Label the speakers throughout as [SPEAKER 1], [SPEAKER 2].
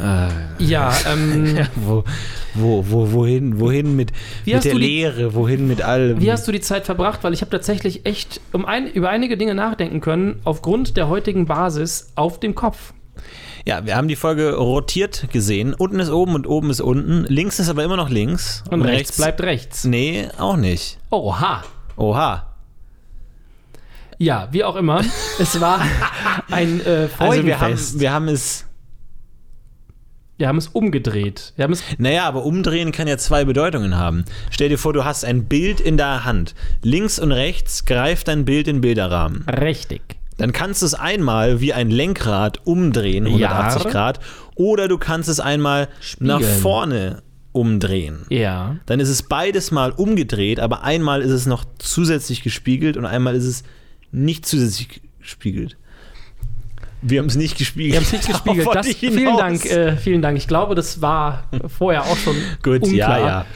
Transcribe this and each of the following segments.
[SPEAKER 1] Ah,
[SPEAKER 2] Ja, ähm,
[SPEAKER 1] wo, wo, wo, wohin, wohin mit,
[SPEAKER 2] Wie
[SPEAKER 1] mit der
[SPEAKER 2] die-
[SPEAKER 1] Lehre, wohin mit allem?
[SPEAKER 2] wie hast du die Zeit verbracht? Weil ich habe tatsächlich echt um ein, über einige Dinge nachdenken können, aufgrund der heutigen Basis auf dem Kopf.
[SPEAKER 1] ja, wir haben die Folge rotiert gesehen. Unten ist oben und oben ist unten. Links ist aber immer noch links.
[SPEAKER 2] Und, rechts bleibt rechts.
[SPEAKER 1] Nee, auch nicht.
[SPEAKER 2] Oha.
[SPEAKER 1] Oha.
[SPEAKER 2] Ja, wie auch immer. es war ein äh,
[SPEAKER 1] Also wir haben,
[SPEAKER 2] Freudenfest.
[SPEAKER 1] wir haben es.
[SPEAKER 2] Wir haben es umgedreht. Wir haben es
[SPEAKER 1] Naja, aber umdrehen kann ja zwei Bedeutungen haben. Stell dir vor, du hast ein Bild in der Hand. Links und rechts greift dein Bild in Bilderrahmen.
[SPEAKER 2] richtig.
[SPEAKER 1] Dann kannst du es einmal wie ein Lenkrad umdrehen, 180
[SPEAKER 2] Ja.
[SPEAKER 1] Grad, oder du kannst es einmal nach
[SPEAKER 2] Spiegeln.
[SPEAKER 1] vorne umdrehen.
[SPEAKER 2] Ja.
[SPEAKER 1] Dann ist es beides mal umgedreht, aber einmal ist es noch zusätzlich gespiegelt und einmal ist es nicht zusätzlich gespiegelt. Wir haben es nicht gespiegelt.
[SPEAKER 2] Wir haben es nicht gespiegelt. Das, vielen. Dank, äh, vielen Dank. Ich glaube, das war vorher auch schon
[SPEAKER 1] Gut,
[SPEAKER 2] unklar.
[SPEAKER 1] ja, ja.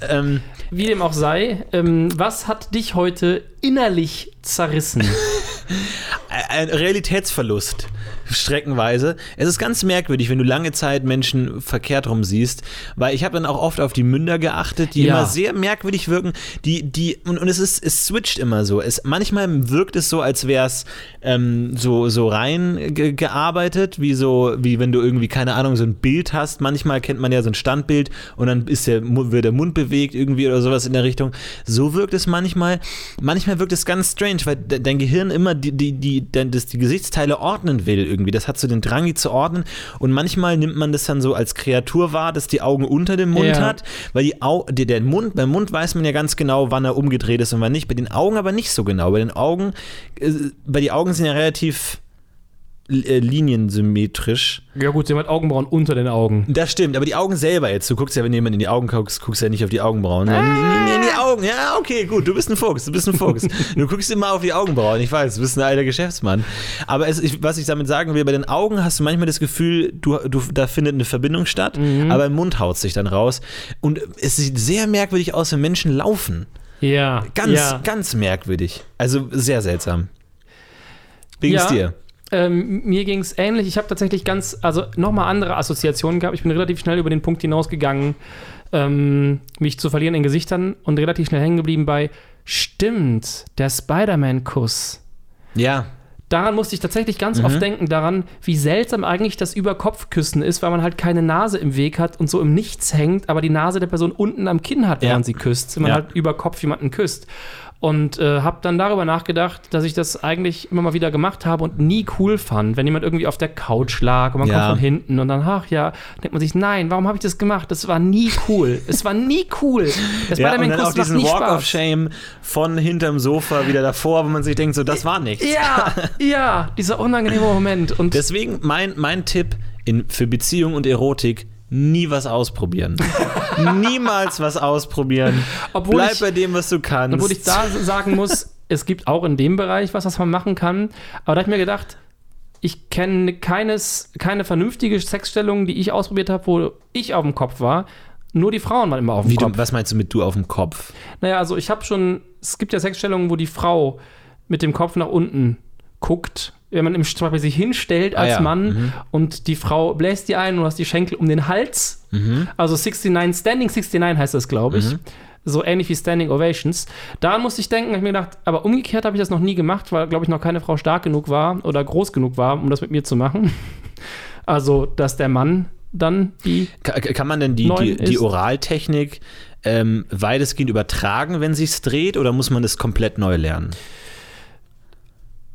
[SPEAKER 1] Äh, ähm,
[SPEAKER 2] Wie dem auch sei, ähm, was hat dich heute innerlich zerrissen?
[SPEAKER 1] ein Realitätsverlust, streckenweise. Es ist ganz merkwürdig, wenn du lange Zeit Menschen verkehrt rum siehst, weil ich habe dann auch oft auf die Münder geachtet, die
[SPEAKER 2] Ja.
[SPEAKER 1] immer sehr merkwürdig wirken, die, die, und, und es ist, es switcht immer so. Es, manchmal wirkt es so, als wäre es ähm, so, so rein ge gearbeitet, wie so, wie wenn du irgendwie, keine Ahnung, so ein Bild hast. Manchmal kennt man ja so ein Standbild und dann ist der, wird der Mund bewegt irgendwie oder sowas in der Richtung. So wirkt es manchmal. Manchmal wirkt es ganz strange, weil de dein Gehirn immer die, die, die, dein- das, die Gesichtsteile ordnen will irgendwie. Das hat so den Drang, die zu ordnen. Und manchmal nimmt man das dann so als Kreatur wahr, dass die Augen unter dem Mund
[SPEAKER 2] Ja.
[SPEAKER 1] hat, weil die Au die, der Mund, beim Mund weiß man ja ganz genau, wann er umgedreht ist und wann nicht. Bei den Augen aber nicht so genau. Bei den Augen, äh, weil die Augen sind ja relativ äh, liniensymmetrisch.
[SPEAKER 2] ja gut, sie haben halt Augenbrauen unter den Augen.
[SPEAKER 1] Das stimmt, aber die Augen selber jetzt, du guckst ja, wenn jemand in die Augen guckst, guckst ja nicht auf die Augenbrauen. sondern In, in, in die Augen, ja, okay, gut, du bist ein Fuchs, du bist ein Fuchs. du guckst immer auf die Augenbrauen, ich weiß, du bist ein alter Geschäftsmann. Aber es, ich, was ich damit sagen will, bei den Augen hast du manchmal das Gefühl, du, du, da findet eine Verbindung statt, aber im Mund haut sich dann raus. Und es sieht sehr merkwürdig aus, wenn Menschen laufen.
[SPEAKER 2] Ja.
[SPEAKER 1] Ganz,
[SPEAKER 2] ja.
[SPEAKER 1] ganz merkwürdig. Also sehr seltsam. Wie geht's
[SPEAKER 2] Ja.
[SPEAKER 1] dir?
[SPEAKER 2] Ähm, mir ging es ähnlich. Ich habe tatsächlich ganz, also nochmal andere Assoziationen gehabt. Ich bin relativ schnell über den Punkt hinausgegangen, ähm, mich zu verlieren in Gesichtern und relativ schnell hängen geblieben bei Stimmt, der Spider-Man-Kuss.
[SPEAKER 1] Ja,
[SPEAKER 2] Daran musste ich tatsächlich
[SPEAKER 1] Mhm.
[SPEAKER 2] ganz oft denken, daran, wie seltsam eigentlich das Überkopfküssen ist, weil man halt keine Nase im Weg hat und so im Nichts hängt, aber die Nase der Person unten am Kinn hat, während
[SPEAKER 1] Ja.
[SPEAKER 2] sie küsst. Wenn man
[SPEAKER 1] Ja.
[SPEAKER 2] halt über Kopf jemanden küsst. Und äh, habe dann darüber nachgedacht, dass ich das eigentlich immer mal wieder gemacht habe und nie cool fand, wenn jemand irgendwie auf der Couch lag und man
[SPEAKER 1] Ja.
[SPEAKER 2] kommt von hinten und dann, ach ja, denkt man sich, nein, warum habe ich das gemacht? Das war nie cool. es war nie cool. Das
[SPEAKER 1] Ja,
[SPEAKER 2] macht
[SPEAKER 1] diesen
[SPEAKER 2] nie
[SPEAKER 1] Walk
[SPEAKER 2] Spaß.
[SPEAKER 1] of Shame von hinterm Sofa wieder davor, wo man sich denkt, so, das war nichts.
[SPEAKER 2] Ja, ja, dieser unangenehme Moment. Und
[SPEAKER 1] Deswegen mein, mein Tipp in, für Beziehung und Erotik, nie was ausprobieren. Niemals was ausprobieren.
[SPEAKER 2] Obwohl
[SPEAKER 1] Bleib
[SPEAKER 2] ich-
[SPEAKER 1] bei dem, was du kannst.
[SPEAKER 2] Obwohl ich da sagen muss, es gibt auch in dem Bereich was, was man machen kann. Aber da habe ich mir gedacht, ich kenne keines, keine vernünftige Sexstellung, die ich ausprobiert habe, wo ich auf dem Kopf war. Nur die Frauen waren immer auf dem
[SPEAKER 1] Wie
[SPEAKER 2] Kopf.
[SPEAKER 1] du, was meinst du mit du auf dem Kopf?
[SPEAKER 2] Naja, also ich habe schon, es gibt ja Sexstellungen, wo die Frau mit dem Kopf nach unten guckt, wenn man im zum Beispiel sich hinstellt als
[SPEAKER 1] Ah ja,
[SPEAKER 2] Mann und die Frau bläst die ein und du hast die Schenkel um den Hals. Also 69, Standing 69 heißt das, glaube ich. So ähnlich wie Standing Ovations. Daran musste ich denken, habe ich mir gedacht, aber umgekehrt habe ich das noch nie gemacht, weil, glaube ich, noch keine Frau stark genug war oder groß genug war, um das mit mir zu machen. Also, dass der Mann dann die
[SPEAKER 1] Ka- Kann man denn die, die, die Oraltechnik ähm, weitestgehend übertragen, wenn sich's dreht, oder muss man das komplett neu lernen?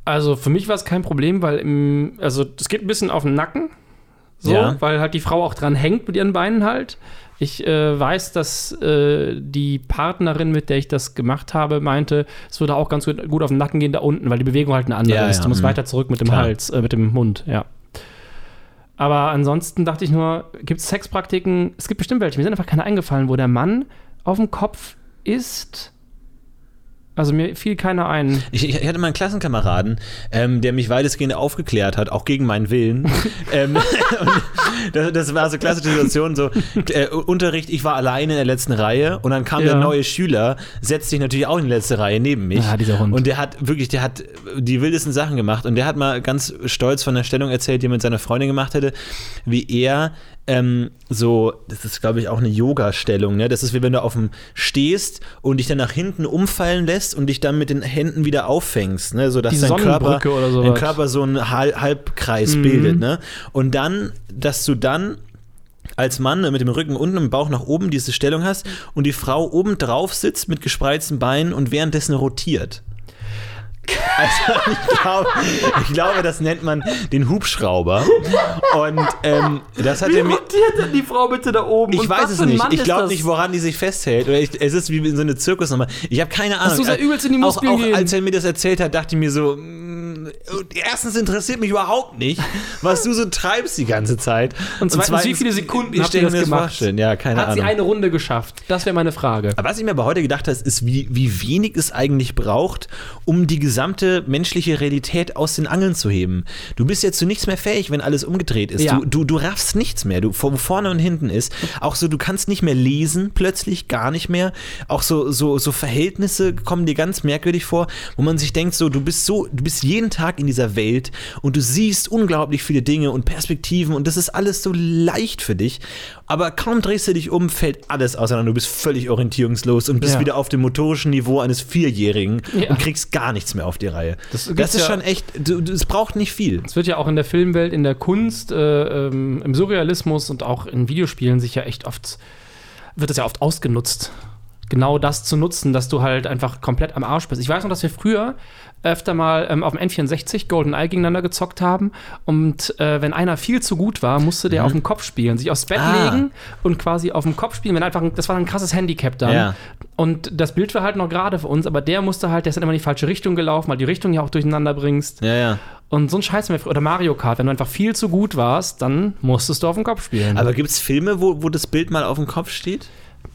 [SPEAKER 2] Also für mich war es kein Problem, weil im, also es geht ein bisschen auf den Nacken, so,
[SPEAKER 1] Ja.
[SPEAKER 2] weil halt die Frau auch dran hängt mit ihren Beinen halt. Ich äh, weiß, dass äh, die Partnerin, mit der ich das gemacht habe, meinte, es würde auch ganz gut, gut auf den Nacken gehen da unten, weil die Bewegung halt eine andere
[SPEAKER 1] Ja,
[SPEAKER 2] ist.
[SPEAKER 1] ja,
[SPEAKER 2] Du musst
[SPEAKER 1] mhm.
[SPEAKER 2] weiter zurück mit dem
[SPEAKER 1] Klar.
[SPEAKER 2] Hals, äh, mit dem Mund, ja. Aber ansonsten dachte ich nur, gibt es Sexpraktiken? Es gibt bestimmt welche. Mir sind einfach keine eingefallen, wo der Mann auf dem Kopf ist. Also mir fiel keiner ein.
[SPEAKER 1] Ich, ich hatte mal einen Klassenkameraden, ähm, der mich weitestgehend aufgeklärt hat, auch gegen meinen Willen. ähm, das, das, war so klassische Situation, so äh, Unterricht, ich war alleine in der letzten Reihe und dann kam ja. der neue Schüler, setzte sich natürlich auch in die letzte Reihe neben mich.
[SPEAKER 2] Ja, dieser Hund.
[SPEAKER 1] Und der hat wirklich, der hat die wildesten Sachen gemacht und der hat mal ganz stolz von der Stellung erzählt, die er mit seiner Freundin gemacht hätte, wie er ähm, so, das ist glaube ich auch eine Yoga-Stellung, ne? Das ist wie wenn du auf dem stehst und dich dann nach hinten umfallen lässt und dich dann mit den Händen wieder auffängst, ne? So dass dein Körper, dein Körper so einen Halbkreis mhm. bildet, ne? Und dann, dass du dann als Mann ne, mit dem Rücken unten und dem Bauch nach oben diese Stellung hast und die Frau oben drauf sitzt mit gespreizten Beinen und währenddessen rotiert. Also ich glaube, ich glaube, das nennt man den Hubschrauber. Und ähm, das hat
[SPEAKER 2] wie
[SPEAKER 1] er
[SPEAKER 2] mir. denn die Frau bitte da oben?
[SPEAKER 1] Ich Und weiß es nicht. Ich glaube nicht, woran die sich festhält. Oder ich, es ist wie in so eine Zirkusnummer. Ich habe keine Ahnung. Hast
[SPEAKER 2] du so übelst in die Muskeln
[SPEAKER 1] auch, auch als er mir das erzählt hat, dachte ich mir so, erstens interessiert mich überhaupt nicht, was du so treibst die ganze Zeit.
[SPEAKER 2] Und zweitens, und zweitens wie viele Sekunden habt ihr das gemacht? Vorstellen.
[SPEAKER 1] Ja, keine
[SPEAKER 2] Hat
[SPEAKER 1] Ahnung.
[SPEAKER 2] sie eine Runde geschafft? Das wäre meine Frage.
[SPEAKER 1] Aber was ich mir aber heute gedacht habe, ist, wie, wie wenig es eigentlich braucht, um die gesamte menschliche Realität aus den Angeln zu heben. Du bist jetzt zu nichts mehr fähig, wenn alles umgedreht ist. Ja. Du, du, du raffst nichts mehr. Du, wo vorne und hinten ist. Auch so, du kannst nicht mehr lesen, plötzlich gar nicht mehr. Auch so, so, so Verhältnisse kommen dir ganz merkwürdig vor, wo man sich denkt, so, du bist so, du bist jeden Tag in dieser Welt und du siehst unglaublich viele Dinge und Perspektiven und das ist alles so leicht für dich. Aber kaum drehst du dich um, fällt alles auseinander. Du bist völlig orientierungslos und bist ja. wieder auf dem motorischen Niveau eines Vierjährigen ja. und kriegst gar nichts mehr auf die Reihe. Das, das ist ja, schon echt, es braucht nicht viel.
[SPEAKER 2] Es wird ja auch in der Filmwelt, in der Kunst, äh, ähm, im Surrealismus und auch in Videospielen sich ja echt oft, wird das ja oft ausgenutzt genau das zu nutzen, dass du halt einfach komplett am Arsch bist. Ich weiß noch, dass wir früher öfter mal ähm, auf dem N64 GoldenEye gegeneinander gezockt haben. Und äh, wenn einer viel zu gut war, musste der mhm. auf dem Kopf spielen, sich aufs Bett ah. legen und quasi auf dem Kopf spielen. Wenn einfach, das war ein krasses Handicap dann. Ja. Und das Bild war halt noch gerade für uns, aber der musste halt, der ist dann immer in die falsche Richtung gelaufen, weil die Richtung ja auch durcheinander bringst.
[SPEAKER 1] Ja, ja.
[SPEAKER 2] Und so ein Scheiß, oder Mario Kart, wenn du einfach viel zu gut warst, dann musstest du auf dem Kopf spielen.
[SPEAKER 1] Aber gibt es Filme, wo, wo das Bild mal auf dem Kopf steht?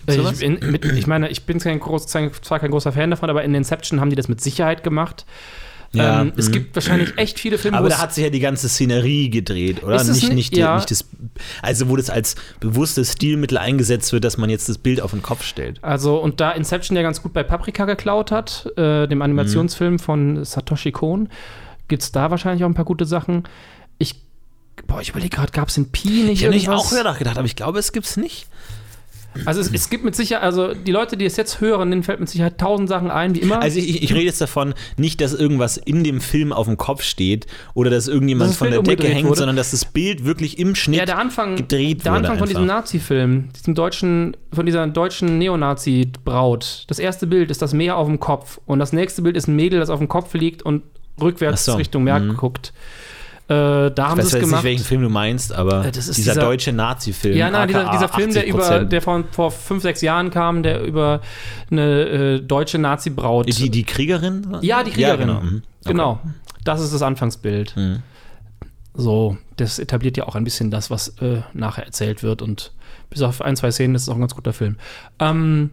[SPEAKER 2] Ich, in, mit, ich, meine, ich bin kein groß, zwar kein großer Fan davon, aber in Inception haben die das mit Sicherheit gemacht. Ja, ähm, es gibt wahrscheinlich echt viele Filme.
[SPEAKER 1] Aber da hat sich ja die ganze Szenerie gedreht, oder? Nicht, nicht, nicht, ja. nicht das, also wo das als bewusstes Stilmittel eingesetzt wird, dass man jetzt das Bild auf den Kopf stellt.
[SPEAKER 2] Also, und da Inception ja ganz gut bei Paprika geklaut hat, äh, dem Animationsfilm mhm. von Satoshi Kon, gibt es da wahrscheinlich auch ein paar gute Sachen. Ich, boah, ich überlege gerade, gab es in Pi nicht
[SPEAKER 1] Ich habe nicht auch gedacht, aber ich glaube, es gibt es nicht.
[SPEAKER 2] Also es, es, gibt mit Sicherheit, also die Leute, die es jetzt hören, denen fällt mit Sicherheit tausend Sachen ein, wie immer.
[SPEAKER 1] Also ich, ich rede jetzt davon, nicht, dass irgendwas in dem Film auf dem Kopf steht oder dass irgendjemand dass von der Decke hängt, wurde. sondern dass das Bild wirklich im Schnitt
[SPEAKER 2] ja, der Anfang,
[SPEAKER 1] gedreht
[SPEAKER 2] der
[SPEAKER 1] wurde.
[SPEAKER 2] Der Anfang von diesem Nazi-Film, diesem deutschen, von dieser deutschen Neonazi-Braut. Das erste Bild ist das Meer auf dem Kopf und das nächste Bild ist ein Mädel, das auf dem Kopf liegt und rückwärts so. Richtung Meer mhm. guckt. Äh, da haben sie es gemacht.
[SPEAKER 1] nicht, welchen Film du meinst, aber
[SPEAKER 2] äh,
[SPEAKER 1] dieser, dieser, deutsche Nazi-Film.
[SPEAKER 2] Ja, nein, dieser, dieser Film, der über, der vor, vor fünf, sechs Jahren kam, der über eine äh, deutsche Nazi-Braut.
[SPEAKER 1] Die, die Kriegerin?
[SPEAKER 2] Ja, die Kriegerin. Ja, genau. Mhm. Okay. genau. Das ist das Anfangsbild. Mhm. So, das etabliert ja auch ein bisschen das, was äh, nachher erzählt wird. Und bis auf ein, zwei Szenen ist es auch ein ganz guter Film. Ähm,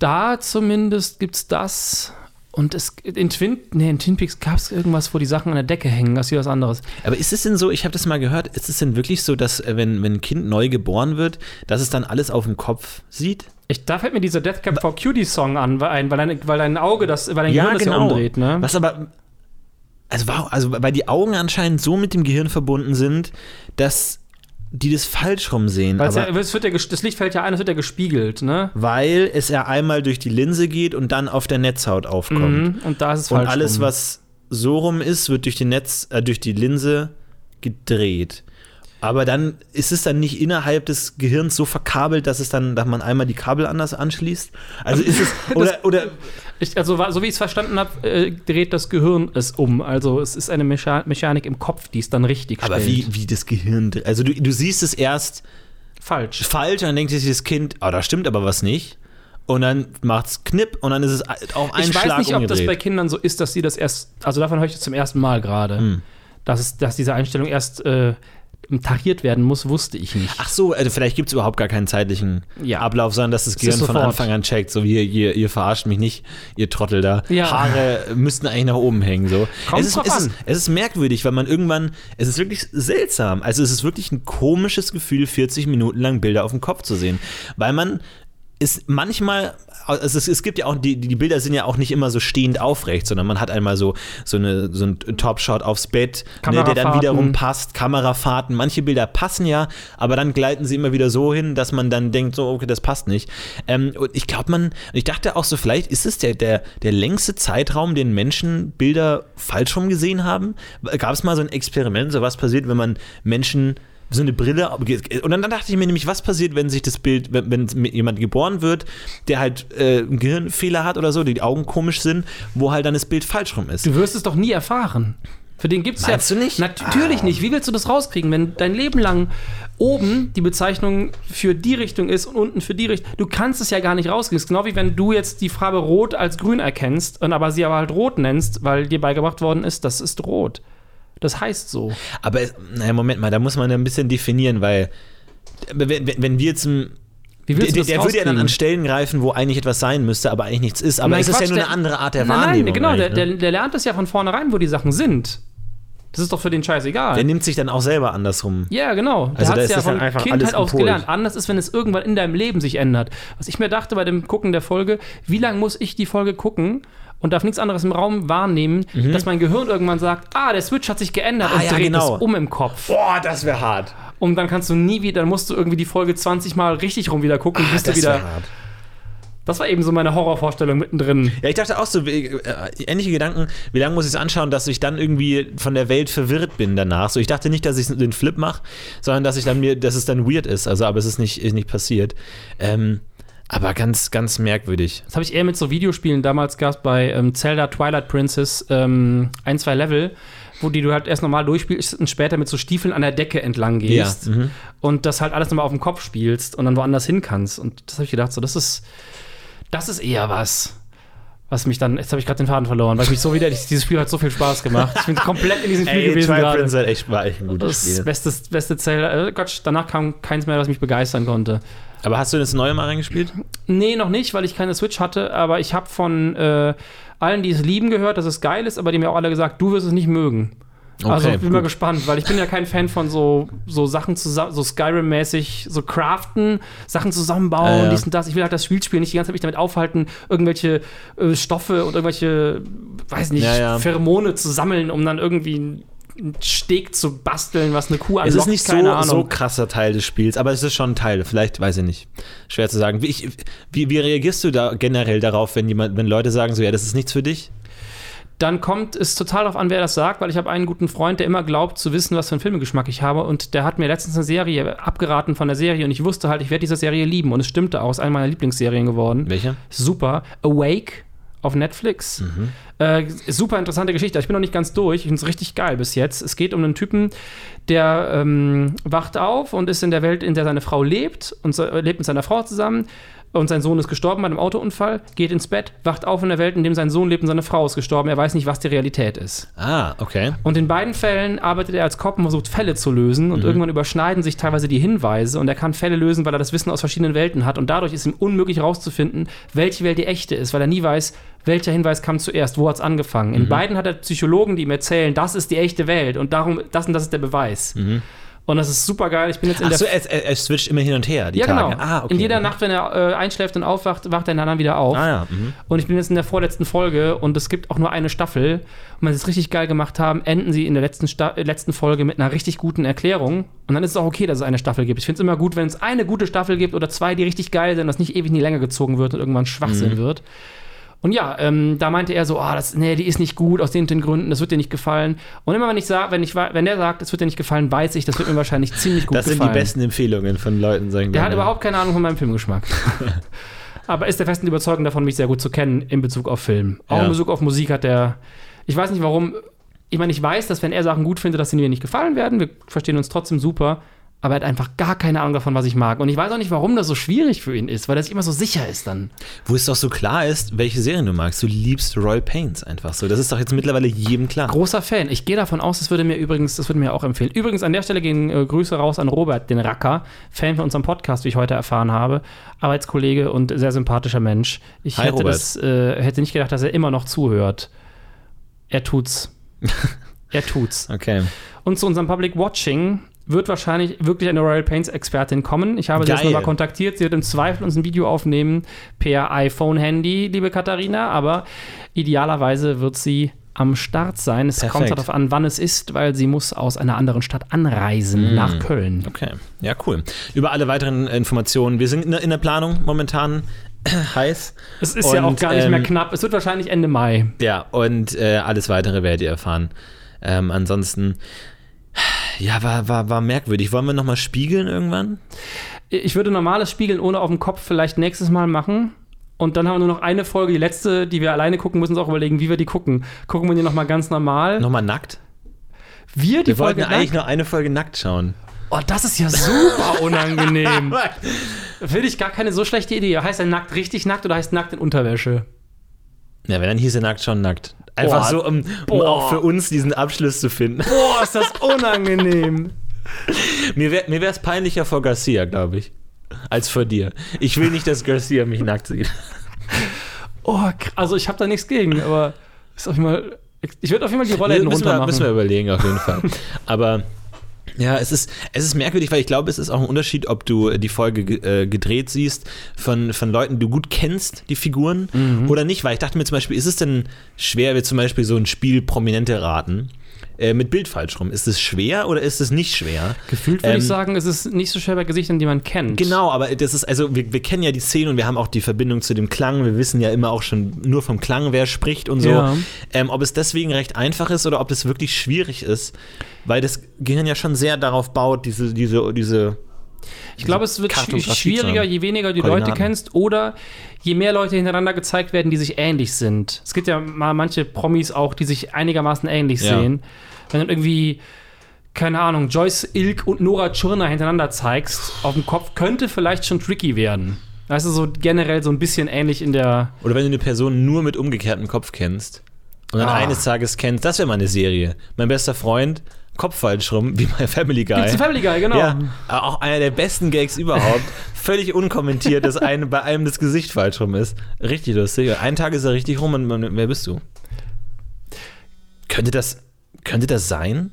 [SPEAKER 2] da zumindest gibt es das. Und es, in Twin, nee, in Twin Peaks gab es irgendwas, wo die Sachen an der Decke hängen, das ist wieder was anderes.
[SPEAKER 1] Aber ist es denn so, ich habe das mal gehört, ist es denn wirklich so, dass äh, wenn, wenn ein Kind neu geboren wird, dass es dann alles auf dem Kopf sieht?
[SPEAKER 2] Ich, da fällt mir dieser Death Cab for Cutie Song an, weil, weil, dein, weil dein Auge, das, weil dein ja, Gehirn genau. das ja umdreht, ne?
[SPEAKER 1] Was aber, also wow, also weil die Augen anscheinend so mit dem Gehirn verbunden sind, dass die das falsch rumsehen.
[SPEAKER 2] Weil ja, es wird ja, das Licht fällt ja ein, es wird ja gespiegelt, ne?
[SPEAKER 1] Weil es ja einmal durch die Linse geht und dann auf der Netzhaut aufkommt. Mhm,
[SPEAKER 2] und da ist es falsch.
[SPEAKER 1] Und alles,
[SPEAKER 2] rum.
[SPEAKER 1] was so rum ist, wird durch die Netz, äh, durch die Linse gedreht. Aber dann ist es dann nicht innerhalb des Gehirns so verkabelt, dass es dann, dass man einmal die Kabel anders anschließt. Also ist es oder oder
[SPEAKER 2] ich, also so wie ich es verstanden habe, äh, dreht das Gehirn es um. Also es ist eine Mecha Mechanik im Kopf, die es dann richtig
[SPEAKER 1] Aber stellt. wie wie das Gehirn, also du, du siehst es erst
[SPEAKER 2] falsch,
[SPEAKER 1] falsch, und dann denkt sich das Kind, oh, da stimmt aber was nicht. Und dann macht es Knipp und dann ist es auf einen Schlag
[SPEAKER 2] Ich weiß nicht,
[SPEAKER 1] umgedreht.
[SPEAKER 2] ob das bei Kindern so ist, dass sie das erst, also davon höre ich zum ersten Mal gerade, hm. dass, dass diese Einstellung erst äh, tariert werden muss, wusste ich nicht.
[SPEAKER 1] Ach so, also vielleicht gibt es überhaupt gar keinen zeitlichen
[SPEAKER 2] Ja.
[SPEAKER 1] Ablauf, sondern dass das
[SPEAKER 2] ist
[SPEAKER 1] Gehirn von
[SPEAKER 2] sofort.
[SPEAKER 1] Anfang an checkt, so wie ihr, ihr, ihr verarscht mich nicht, ihr Trottel da.
[SPEAKER 2] Ja.
[SPEAKER 1] Haare müssten eigentlich nach oben hängen. So.
[SPEAKER 2] Kommt
[SPEAKER 1] es, ist,
[SPEAKER 2] drauf
[SPEAKER 1] es, ist,
[SPEAKER 2] an.
[SPEAKER 1] es ist merkwürdig, weil man irgendwann, es ist wirklich seltsam. Also es ist wirklich ein komisches Gefühl, 40 Minuten lang Bilder auf dem Kopf zu sehen. Weil man ist manchmal, also es, es gibt ja auch, die, die Bilder sind ja auch nicht immer so stehend aufrecht, sondern man hat einmal so, so, eine, so einen Top-Shot aufs Bett, ne, der dann wiederum passt, Kamerafahrten. Manche Bilder passen ja, aber dann gleiten sie immer wieder so hin, dass man dann denkt, so, okay, das passt nicht. Ähm, und ich glaube, man, ich dachte auch so, vielleicht ist es der, der, der längste Zeitraum, den Menschen Bilder falsch rum gesehen haben. Gab es mal so ein Experiment, so was passiert, wenn man Menschen so eine Brille. Und dann dachte ich mir nämlich, was passiert, wenn sich das Bild, wenn, wenn jemand geboren wird, der halt äh, einen Gehirnfehler hat oder so, die Augen komisch sind, wo halt dann das Bild falsch rum ist.
[SPEAKER 2] Du wirst es doch nie erfahren. Für den gibt es ja.
[SPEAKER 1] Du nicht?
[SPEAKER 2] Natürlich nicht. Wie willst du das rauskriegen, wenn dein Leben lang oben die Bezeichnung für die Richtung ist und unten für die Richtung? Du kannst es ja gar nicht rauskriegen. Es ist genau wie wenn du jetzt die Farbe Rot als grün erkennst und aber sie aber halt rot nennst, weil dir beigebracht worden ist, das ist rot. Das heißt so.
[SPEAKER 1] Aber, naja, Moment mal, da muss man ja ein bisschen definieren, weil wenn, wenn, wir jetzt ein
[SPEAKER 2] Wie willst
[SPEAKER 1] der,
[SPEAKER 2] du das
[SPEAKER 1] der würde ja dann an? Stellen greifen, wo eigentlich etwas sein müsste, aber eigentlich nichts ist. Aber
[SPEAKER 2] Nein,
[SPEAKER 1] es ist ja nur eine
[SPEAKER 2] der-
[SPEAKER 1] andere Art der
[SPEAKER 2] Nein,
[SPEAKER 1] Wahrnehmung.
[SPEAKER 2] nein, genau, der,
[SPEAKER 1] eigentlich,
[SPEAKER 2] der,
[SPEAKER 1] ne?
[SPEAKER 2] der lernt es ja von vornherein, wo die Sachen sind. Das ist doch für den Scheiß egal.
[SPEAKER 1] der nimmt sich dann auch selber andersrum.
[SPEAKER 2] Ja, genau. Der
[SPEAKER 1] Also
[SPEAKER 2] hat es
[SPEAKER 1] ist
[SPEAKER 2] ja
[SPEAKER 1] das
[SPEAKER 2] von
[SPEAKER 1] einfach
[SPEAKER 2] Kindheit
[SPEAKER 1] alles
[SPEAKER 2] aus gelernt. Anders ist, wenn es irgendwann in deinem Leben sich ändert. Was ich mir dachte bei dem Gucken der Folge, wie lange muss ich die Folge gucken und darf nichts anderes im Raum wahrnehmen, dass mein Gehirn irgendwann sagt, ah, der Switch hat sich geändert
[SPEAKER 1] Mhm. Ah,
[SPEAKER 2] und
[SPEAKER 1] ja,
[SPEAKER 2] dreht
[SPEAKER 1] genau.
[SPEAKER 2] es um im Kopf.
[SPEAKER 1] Boah, das wäre hart.
[SPEAKER 2] Und dann kannst du nie wieder, dann musst du irgendwie die Folge 20 Mal richtig rum wieder gucken, du
[SPEAKER 1] Ah, das
[SPEAKER 2] wieder.
[SPEAKER 1] wäre hart.
[SPEAKER 2] Das war eben so meine Horrorvorstellung mittendrin.
[SPEAKER 1] Ja, ich dachte auch so, äh, ähnliche Gedanken, wie lange muss ich es anschauen, dass ich dann irgendwie von der Welt verwirrt bin danach. So, ich dachte nicht, dass ich den Flip mache, sondern dass ich dann mir, dass es dann weird ist. Also, aber es ist nicht, ist nicht passiert. Ähm, aber ganz, ganz merkwürdig.
[SPEAKER 2] Das habe ich eher mit so Videospielen damals gab bei ähm, Zelda Twilight Princess ähm, ein, zwei Level, wo die du halt erst normal durchspielst und später mit so Stiefeln an der Decke entlang gehst
[SPEAKER 1] Ja, mhm.
[SPEAKER 2] und das halt alles nochmal auf dem Kopf spielst und dann woanders hin kannst. Und das habe ich gedacht, so, das ist, das ist eher was. Was mich dann, jetzt habe ich gerade den Faden verloren, weil ich mich so wieder, dieses Spiel hat so viel Spaß gemacht. Ich bin komplett in diesem Spiel gewesen
[SPEAKER 1] Twilight
[SPEAKER 2] gerade.
[SPEAKER 1] Princess echt, war echt ein gutes
[SPEAKER 2] Das
[SPEAKER 1] Spiel.
[SPEAKER 2] beste, beste Zelda. Äh, Gott, danach kam keins mehr, was mich begeistern konnte.
[SPEAKER 1] Aber hast du das neue mal reingespielt?
[SPEAKER 2] Nee, noch nicht, weil ich keine Switch hatte, aber ich habe von äh, allen, die es lieben, gehört, dass es geil ist, aber die mir auch alle gesagt, du wirst es nicht mögen. Also
[SPEAKER 1] Okay,
[SPEAKER 2] ich bin mal
[SPEAKER 1] gut.
[SPEAKER 2] gespannt, weil ich bin ja kein Fan von so, so Sachen zusammen, so Skyrim-mäßig, so craften, Sachen zusammenbauen,
[SPEAKER 1] Ja, ja.
[SPEAKER 2] dies und das. Ich will halt das Spiel spielen, nicht die ganze Zeit mich damit aufhalten, irgendwelche äh, Stoffe und irgendwelche, weiß nicht,
[SPEAKER 1] Ja, ja.
[SPEAKER 2] Pheromone zu sammeln, um dann irgendwie einen Steg zu basteln, was eine Kuh
[SPEAKER 1] Es
[SPEAKER 2] anlockt,
[SPEAKER 1] ist nicht
[SPEAKER 2] keine
[SPEAKER 1] so,
[SPEAKER 2] Ahnung.
[SPEAKER 1] so krasser Teil des Spiels, aber es ist schon ein Teil. Vielleicht, weiß ich nicht. Schwer zu sagen. Wie, ich, wie, wie reagierst du da generell darauf, wenn jemand, wenn Leute sagen so, ja, das ist nichts für dich?
[SPEAKER 2] Dann kommt es total darauf an, wer das sagt, weil ich habe einen guten Freund, der immer glaubt zu wissen, was für einen Filmegeschmack ich habe und der hat mir letztens eine Serie abgeraten von der Serie und ich wusste halt, ich werde diese Serie lieben und es stimmte auch, ist eine meiner Lieblingsserien geworden.
[SPEAKER 1] Welche?
[SPEAKER 2] Super. Awake auf Netflix. Äh, super interessante Geschichte. Ich bin noch nicht ganz durch. Ich finde es richtig geil bis jetzt. Es geht um einen Typen, der ähm, wacht auf und ist in der Welt, in der seine Frau lebt und so, lebt mit seiner Frau zusammen. Und sein Sohn ist gestorben bei einem Autounfall, geht ins Bett, wacht auf in der Welt, in dem sein Sohn lebt und seine Frau ist gestorben. Er weiß nicht, was die Realität ist.
[SPEAKER 1] Ah, okay.
[SPEAKER 2] Und in beiden Fällen arbeitet er als Cop und versucht Fälle zu lösen. Und irgendwann überschneiden sich teilweise die Hinweise. Und er kann Fälle lösen, weil er das Wissen aus verschiedenen Welten hat. Und dadurch ist ihm unmöglich herauszufinden, welche Welt die echte ist, weil er nie weiß, welcher Hinweis kam zuerst, wo hat es angefangen. In beiden hat er Psychologen, die ihm erzählen, das ist die echte Welt und darum, das und das ist der Beweis. Und das ist super geil. Ich bin jetzt in
[SPEAKER 1] Ach
[SPEAKER 2] der
[SPEAKER 1] so, er, er, er switcht immer hin und her,
[SPEAKER 2] ja,
[SPEAKER 1] Tage.
[SPEAKER 2] genau.
[SPEAKER 1] Ah, okay.
[SPEAKER 2] In jeder Nacht, wenn er äh, einschläft und aufwacht, wacht er anderen wieder auf.
[SPEAKER 1] Ah, ja. Mhm.
[SPEAKER 2] Und ich bin jetzt in der vorletzten Folge und es gibt auch nur eine Staffel. Und wenn sie es richtig geil gemacht haben, enden sie in der letzten, Sta äh, letzten Folge mit einer richtig guten Erklärung. Und dann ist es auch okay, dass es eine Staffel gibt. Ich finde es immer gut, wenn es eine gute Staffel gibt oder zwei, die richtig geil sind, dass nicht ewig in die Länge gezogen wird und irgendwann
[SPEAKER 1] Mhm.
[SPEAKER 2] Schwachsinn wird. Und ja, ähm, da meinte er so, ah, das, nee, die ist nicht gut aus den, und den Gründen, das wird dir nicht gefallen. Und immer wenn ich sage, wenn ich wenn der sagt, es wird dir nicht gefallen, weiß ich, das wird mir wahrscheinlich ziemlich gut
[SPEAKER 1] Das sind
[SPEAKER 2] gefallen.
[SPEAKER 1] die besten Empfehlungen von Leuten, sagen
[SPEAKER 2] Der
[SPEAKER 1] wir
[SPEAKER 2] hat
[SPEAKER 1] mal.
[SPEAKER 2] überhaupt keine Ahnung von meinem Filmgeschmack. Aber ist der festen Überzeugung davon, mich sehr gut zu kennen in Bezug auf Film. Auch
[SPEAKER 1] Ja.
[SPEAKER 2] in Bezug auf Musik hat er. Ich weiß nicht warum. Ich meine, ich weiß, dass wenn er Sachen gut findet, dass sie mir nicht gefallen werden. Wir verstehen uns trotzdem super. Aber er hat einfach gar keine Ahnung davon, was ich mag. Und ich weiß auch nicht, warum das so schwierig für ihn ist, weil er sich immer so sicher ist dann.
[SPEAKER 1] Wo es doch so klar ist, welche Serien du magst. Du liebst Royal Pains einfach so. Das ist doch jetzt mittlerweile jedem klar.
[SPEAKER 2] Großer Fan. Ich gehe davon aus, das würde mir übrigens, das würde mir auch empfehlen. Übrigens, an der Stelle gehen äh, Grüße raus an Robert, den Racker, Fan von unserem Podcast, wie ich heute erfahren habe. Arbeitskollege und sehr sympathischer Mensch. Ich
[SPEAKER 1] Hi,
[SPEAKER 2] hätte, das, äh, hätte nicht gedacht, dass er immer noch zuhört. Er tut's. er tut's.
[SPEAKER 1] Okay.
[SPEAKER 2] Und zu unserem Public Watching wird wahrscheinlich wirklich eine Royal Pains Expertin kommen. Ich habe sie jetzt nochmal kontaktiert. Sie wird im Zweifel uns ein Video aufnehmen per iPhone-Handy, liebe Katharina. Aber idealerweise wird sie am Start sein. Es kommt
[SPEAKER 1] Perfekt.
[SPEAKER 2] darauf an, wann es ist, weil sie muss aus einer anderen Stadt anreisen
[SPEAKER 1] Mm.
[SPEAKER 2] nach Köln.
[SPEAKER 1] Okay. Ja, cool. Über alle weiteren Informationen. Wir sind in der, Planung momentan heiß.
[SPEAKER 2] Es ist ja auch
[SPEAKER 1] Und,
[SPEAKER 2] gar nicht mehr
[SPEAKER 1] ähm,
[SPEAKER 2] knapp. Es wird wahrscheinlich Ende Mai.
[SPEAKER 1] Ja, und äh, alles weitere werdet ihr erfahren. Ähm, ansonsten, ja, war, war, war merkwürdig. Wollen wir nochmal spiegeln irgendwann?
[SPEAKER 2] Ich würde normales Spiegeln ohne auf dem Kopf vielleicht nächstes Mal machen. Und dann haben wir nur noch eine Folge, die letzte, die wir alleine gucken, müssen uns auch überlegen, wie wir die gucken. Gucken wir die nochmal ganz normal.
[SPEAKER 1] Nochmal nackt?
[SPEAKER 2] Wir, die
[SPEAKER 1] Wir wollten
[SPEAKER 2] Folge
[SPEAKER 1] eigentlich
[SPEAKER 2] nackt?
[SPEAKER 1] nur eine Folge nackt schauen.
[SPEAKER 2] Oh, das ist ja super unangenehm. Finde ich gar keine so schlechte Idee. Heißt er nackt richtig nackt oder heißt nackt in Unterwäsche?
[SPEAKER 1] Ja, wenn dann hieß er nackt schon nackt. Einfach
[SPEAKER 2] Boah.
[SPEAKER 1] so, um, um auch für uns diesen Abschluss zu finden.
[SPEAKER 2] Boah, ist das unangenehm.
[SPEAKER 1] Mir wäre mir es peinlicher vor Garcia, glaube ich, als vor dir. Ich will nicht, dass Garcia mich nackt sieht.
[SPEAKER 2] Oh, also ich habe da nichts gegen, aber ist auf jeden Fall, ich würde auf jeden Fall die Rolle hinten
[SPEAKER 1] müssen,
[SPEAKER 2] runter
[SPEAKER 1] wir,
[SPEAKER 2] machen.
[SPEAKER 1] müssen wir überlegen, auf jeden Fall. Aber ja, es ist, es ist merkwürdig, weil ich glaube, es ist auch ein Unterschied, ob du die Folge ge- äh, gedreht siehst von, von Leuten, die du gut kennst, die Figuren,
[SPEAKER 2] Mhm.
[SPEAKER 1] oder nicht. Weil ich dachte mir zum Beispiel, ist es denn schwer, wie zum Beispiel so ein Spiel Prominente raten? Äh, mit Bild falsch rum. Ist es schwer oder ist es nicht schwer?
[SPEAKER 2] Gefühlt würde
[SPEAKER 1] Ähm,
[SPEAKER 2] ich sagen, es ist nicht so schwer bei Gesichtern, die man kennt.
[SPEAKER 1] Genau, aber das ist, also wir, wir kennen ja die Szene und wir haben auch die Verbindung zu dem Klang. Wir wissen ja immer auch schon nur vom Klang, wer spricht und so.
[SPEAKER 2] Ja.
[SPEAKER 1] Ähm, ob es deswegen recht einfach ist oder ob es wirklich schwierig ist, weil das Gehirn ja schon sehr darauf baut, diese, diese, diese.
[SPEAKER 2] Ich glaube, es wird schwieriger, je weniger du
[SPEAKER 1] Koordinaten.
[SPEAKER 2] Leute kennst oder je mehr Leute hintereinander gezeigt werden, die sich ähnlich sind. Es gibt ja mal manche Promis auch, die sich einigermaßen ähnlich
[SPEAKER 1] Ja.
[SPEAKER 2] sehen. Wenn dann irgendwie, keine Ahnung, Joyce Ilk und Nora Tschirner hintereinander zeigst, auf dem Kopf, könnte vielleicht schon tricky werden. Das ist so generell so ein bisschen ähnlich in der.
[SPEAKER 1] Oder wenn du eine Person nur mit umgekehrtem Kopf kennst und dann
[SPEAKER 2] Ah.
[SPEAKER 1] eines Tages kennst, das wäre mal eine Serie. Mein bester Freund, Kopf falsch rum, wie bei Family Guy.
[SPEAKER 2] Gibt's Family Guy, genau.
[SPEAKER 1] Ja, auch einer der besten Gags überhaupt. Völlig unkommentiert, dass einem, bei einem das Gesicht falsch rum ist. Richtig lustig. Einen Tag ist er richtig rum und wer bist du? Könnte das, könnte das sein?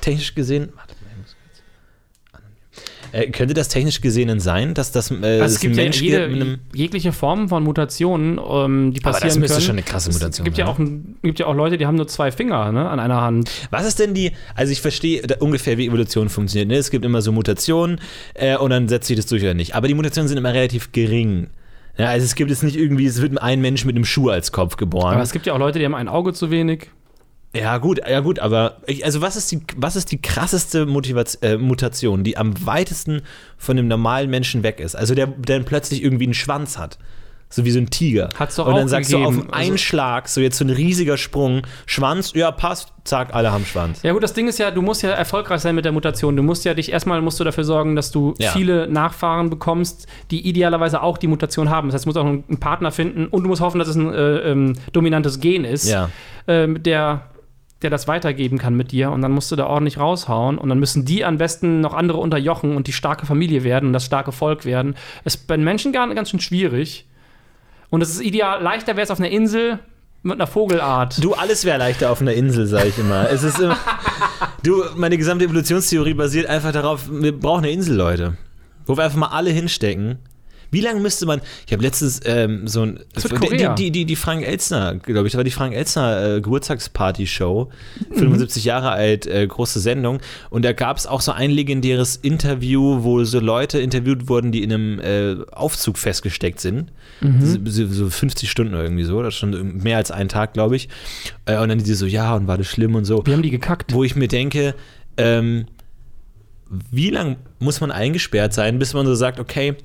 [SPEAKER 1] Technisch gesehen? Warte mal, ich muss kurz. Äh, könnte das technisch gesehen sein, dass das, äh,
[SPEAKER 2] Also
[SPEAKER 1] es
[SPEAKER 2] es gibt ja
[SPEAKER 1] Mensch
[SPEAKER 2] jede,
[SPEAKER 1] gibt mit einem.
[SPEAKER 2] jegliche Form von Mutationen, ähm, die
[SPEAKER 1] Aber
[SPEAKER 2] passieren
[SPEAKER 1] das müsste
[SPEAKER 2] können.
[SPEAKER 1] schon eine krasse Mutation
[SPEAKER 2] Es gibt ja, auch, ein- gibt ja auch Leute, die haben nur zwei Finger ne, an einer Hand.
[SPEAKER 1] Was ist denn die, also ich verstehe ungefähr, wie Evolution funktioniert. Ne? Es gibt immer so Mutationen äh, und dann setzt sich das durch oder nicht. Aber die Mutationen sind immer relativ gering. Ja, also es gibt jetzt nicht irgendwie, es wird ein Mensch mit einem Schuh als Kopf geboren.
[SPEAKER 2] Aber es gibt ja auch Leute, die haben ein Auge zu wenig.
[SPEAKER 1] Ja, gut, ja gut, aber ich, also was ist die, was ist die krasseste Motivation, äh, Mutation, die am weitesten von dem normalen Menschen weg ist? Also der, der dann plötzlich irgendwie einen Schwanz hat. So wie so ein Tiger.
[SPEAKER 2] Hat's doch
[SPEAKER 1] Und dann
[SPEAKER 2] auch
[SPEAKER 1] sagst du
[SPEAKER 2] gegeben.
[SPEAKER 1] auf einen
[SPEAKER 2] Also-
[SPEAKER 1] Schlag, so jetzt so ein riesiger Sprung, Schwanz, ja, passt, zack, alle haben Schwanz.
[SPEAKER 2] Ja gut, das Ding ist ja, du musst ja erfolgreich sein mit der Mutation. Du musst ja dich erstmal musst du dafür sorgen, dass du
[SPEAKER 1] Ja.
[SPEAKER 2] viele Nachfahren bekommst, die idealerweise auch die Mutation haben. Das heißt, du musst auch einen einen Partner finden und du musst hoffen, dass es ein äh, ähm, dominantes Gen ist,
[SPEAKER 1] Ja.
[SPEAKER 2] ähm, der der das weitergeben kann mit dir und dann musst du da ordentlich raushauen und dann müssen die am besten noch andere unterjochen und die starke Familie werden und das starke Volk werden. Es ist bei den Menschen gar ganz schön schwierig. Und es ist ideal, leichter wäre es auf einer Insel mit einer Vogelart.
[SPEAKER 1] Du, alles wäre leichter auf einer Insel, sag ich immer. Es ist immer, du, meine gesamte Evolutionstheorie basiert einfach darauf, wir brauchen eine Insel, Leute. Wo wir einfach mal alle hinstecken. Wie lange müsste man. Ich habe letztens ähm, so ein.
[SPEAKER 2] Das wird Korea.
[SPEAKER 1] Die, die, die, die Frank Elzner, glaube ich, das war die Frank Elzner äh, Geburtstagsparty-Show.
[SPEAKER 2] Mhm.
[SPEAKER 1] 75 Jahre alt, äh, große Sendung. Und da gab es auch so ein legendäres Interview, wo so Leute interviewt wurden, die in einem äh, Aufzug festgesteckt sind.
[SPEAKER 2] Mhm.
[SPEAKER 1] So, so 50 Stunden irgendwie so. Das ist schon mehr als ein Tag, glaube ich. Äh, und dann die so, ja, und war das schlimm und so.
[SPEAKER 2] Wir haben die gekackt.
[SPEAKER 1] Wo ich mir denke, ähm, wie lange muss man eingesperrt sein, bis man so sagt, okay,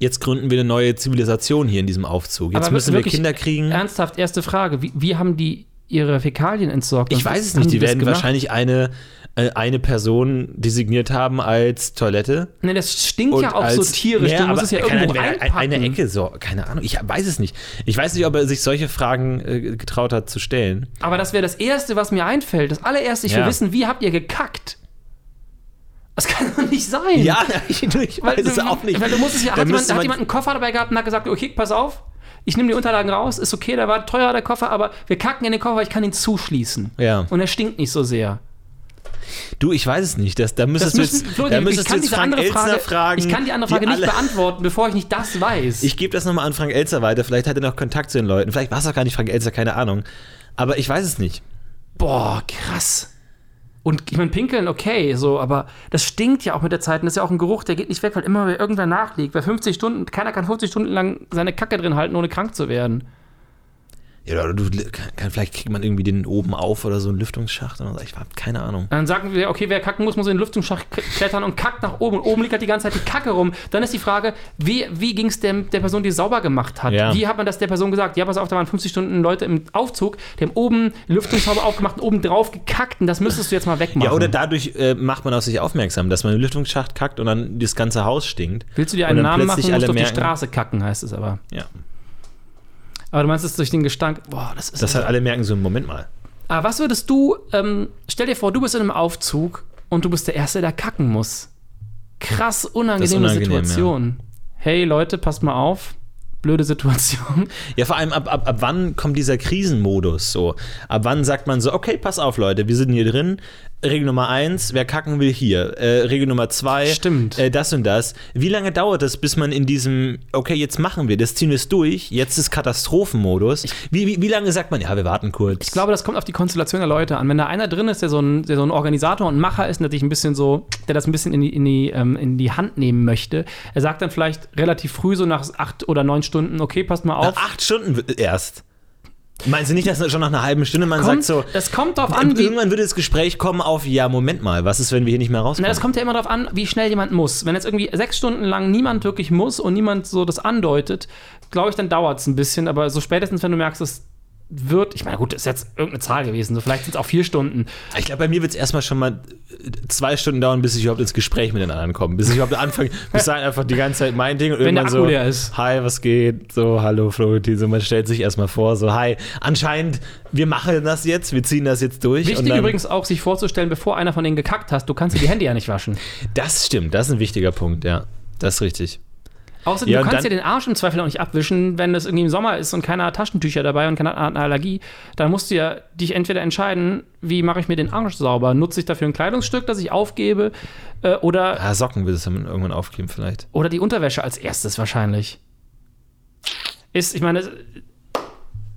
[SPEAKER 1] jetzt gründen wir eine neue Zivilisation hier in diesem Aufzug. Jetzt
[SPEAKER 2] Aber
[SPEAKER 1] müssen wir Kinder kriegen.
[SPEAKER 2] Ernsthaft, erste Frage. Wie, wie haben die ihre Fäkalien entsorgt?
[SPEAKER 1] Ich weiß es nicht. Die werden wahrscheinlich eine, äh, eine Person designiert haben als Toilette.
[SPEAKER 2] Nee, das stinkt ja auch so tierisch.
[SPEAKER 1] Ja,
[SPEAKER 2] du musst es ja
[SPEAKER 1] keine
[SPEAKER 2] irgendwo reinpacken.
[SPEAKER 1] eine Ecke so, keine Ahnung. Ich weiß es nicht. Ich weiß nicht, ob er sich solche Fragen äh, getraut hat zu stellen.
[SPEAKER 2] Aber das wäre das Erste, was mir einfällt. Das allererste, ich will
[SPEAKER 1] Ja.
[SPEAKER 2] wissen, wie habt ihr gekackt? Das kann doch nicht sein.
[SPEAKER 1] Ja, ich, ich weiß
[SPEAKER 2] du,
[SPEAKER 1] es auch nicht.
[SPEAKER 2] Weil du musst es ja,
[SPEAKER 1] Da
[SPEAKER 2] hat, jemand, hat
[SPEAKER 1] man-
[SPEAKER 2] jemand einen Koffer dabei gehabt und hat gesagt, okay, pass auf, ich nehme die Unterlagen raus, ist okay, der war teuer, der Koffer, aber wir kacken in den Koffer, ich kann ihn zuschließen.
[SPEAKER 1] Ja.
[SPEAKER 2] Und er stinkt nicht so sehr.
[SPEAKER 1] Du, ich weiß es nicht. Das, da müsstest du
[SPEAKER 2] müssen-
[SPEAKER 1] jetzt,
[SPEAKER 2] Florian,
[SPEAKER 1] da
[SPEAKER 2] ich
[SPEAKER 1] müsstest du
[SPEAKER 2] kann
[SPEAKER 1] jetzt Frank
[SPEAKER 2] Frage,
[SPEAKER 1] fragen.
[SPEAKER 2] ich kann die andere Frage
[SPEAKER 1] die
[SPEAKER 2] nicht beantworten, bevor ich nicht das weiß.
[SPEAKER 1] Ich gebe das nochmal an Frank Elzer weiter. Vielleicht hat er noch Kontakt zu den Leuten. Vielleicht war es auch gar nicht Frank Elzer, keine Ahnung. Aber ich weiß es nicht.
[SPEAKER 2] Boah, krass. Und ich meine, pinkeln, okay, so, aber das stinkt ja auch mit der Zeit. Und das ist ja auch ein Geruch, der geht nicht weg, weil immer wer irgendwer nachliegt. Bei 50 Stunden, keiner kann 50 Stunden lang seine Kacke drin halten, ohne krank zu werden.
[SPEAKER 1] Ja, oder du, kann, kann, vielleicht kriegt man irgendwie den oben auf oder so einen Lüftungsschacht. Oder so. Ich habe keine Ahnung.
[SPEAKER 2] Dann sagen wir, okay, wer kacken muss, muss in den Lüftungsschacht klettern und kackt nach oben. Und oben liegt halt die ganze Zeit die Kacke rum. Dann ist die Frage, wie, wie ging es der, der Person, die es sauber gemacht hat?
[SPEAKER 1] Ja.
[SPEAKER 2] Wie hat man das der Person gesagt? Ja, pass auf, da waren 50 Stunden Leute im Aufzug, die haben oben Lüftungshaube aufgemacht und oben drauf gekackt. Und das müsstest du jetzt mal wegmachen.
[SPEAKER 1] Ja, oder dadurch äh, macht man auf sich aufmerksam, dass man einen Lüftungsschacht kackt und dann das ganze Haus stinkt.
[SPEAKER 2] Willst du dir
[SPEAKER 1] Und
[SPEAKER 2] einen Namen machen,
[SPEAKER 1] plötzlich
[SPEAKER 2] musst du auf die Straße kacken, heißt es aber.
[SPEAKER 1] Ja.
[SPEAKER 2] Aber du meinst es durch den Gestank. Boah, das ist.
[SPEAKER 1] Das halt alle merken so, Moment mal.
[SPEAKER 2] Aber was würdest du, ähm, stell dir vor, du bist in einem Aufzug und du bist der Erste, der kacken muss. Krass unangenehme
[SPEAKER 1] unangenehm,
[SPEAKER 2] Situation. Hey Leute, passt mal auf. Blöde Situation.
[SPEAKER 1] Ja, vor allem ab, ab, ab wann kommt dieser Krisenmodus so? Ab wann sagt man so, okay, pass auf, Leute, wir sind hier drin. Regel Nummer eins, wer kacken will hier. Äh, Regel Nummer zwei,
[SPEAKER 2] Stimmt.
[SPEAKER 1] Äh, das und das. Wie lange dauert es, bis man in diesem, okay, jetzt machen wir das, ziehen wir es durch, jetzt ist Katastrophenmodus. Wie, wie, wie lange sagt man, ja, wir warten kurz?
[SPEAKER 2] Ich glaube, das kommt auf die Konstellation der Leute an. Wenn da einer drin ist, der so ein, der so ein Organisator und Macher ist, der sich ein bisschen so, der das ein bisschen in die, in, die, ähm, in die Hand nehmen möchte, er sagt dann vielleicht relativ früh, so nach acht oder neun Stunden, okay, passt mal auf.
[SPEAKER 1] Nach acht Stunden erst. Meinst du nicht, dass schon nach einer halben Stunde man
[SPEAKER 2] Kommt-
[SPEAKER 1] sagt so,
[SPEAKER 2] das kommt drauf an, wie,
[SPEAKER 1] irgendwann würde das Gespräch kommen auf, ja, Moment mal, was ist, wenn wir hier nicht mehr
[SPEAKER 2] Na,
[SPEAKER 1] rauskommen?
[SPEAKER 2] das kommt ja immer darauf an, wie schnell jemand muss. Wenn jetzt irgendwie sechs Stunden lang niemand wirklich muss und niemand so das andeutet, glaube ich, dann dauert es ein bisschen. Aber so spätestens, wenn du merkst, es wird, ich meine, gut, das ist jetzt irgendeine Zahl gewesen, so vielleicht sind es auch vier Stunden.
[SPEAKER 1] Ich glaube, bei mir wird es erstmal schon mal äh, zwei Stunden dauern, bis ich überhaupt ins Gespräch mit den anderen komme. Bis ich überhaupt anfange, bis dahin einfach die ganze Zeit mein Ding und
[SPEAKER 2] Wenn
[SPEAKER 1] irgendwann so,
[SPEAKER 2] ist.
[SPEAKER 1] hi, was geht? So, hallo Florentin, so man stellt sich erstmal vor, so, hi, anscheinend, wir machen das jetzt, wir ziehen das jetzt durch.
[SPEAKER 2] Wichtig
[SPEAKER 1] dann,
[SPEAKER 2] übrigens auch, sich vorzustellen, bevor einer von denen gekackt hast, du kannst dir die Hände ja nicht waschen.
[SPEAKER 1] Das stimmt, das ist ein wichtiger Punkt, ja. Das ist richtig.
[SPEAKER 2] Außerdem,
[SPEAKER 1] Ja,
[SPEAKER 2] du kannst dir
[SPEAKER 1] dann-
[SPEAKER 2] den Arsch im Zweifel auch nicht abwischen, wenn es irgendwie im Sommer ist und keiner hat Taschentücher dabei und keiner hat eine Allergie. Dann musst du ja dich entweder entscheiden, wie mache ich mir den Arsch sauber? Nutze ich dafür ein Kleidungsstück, das ich aufgebe? Äh, oder,
[SPEAKER 1] Ah, Socken wird es dann irgendwann aufgeben, vielleicht.
[SPEAKER 2] oder die Unterwäsche als erstes wahrscheinlich. Ist, ich meine,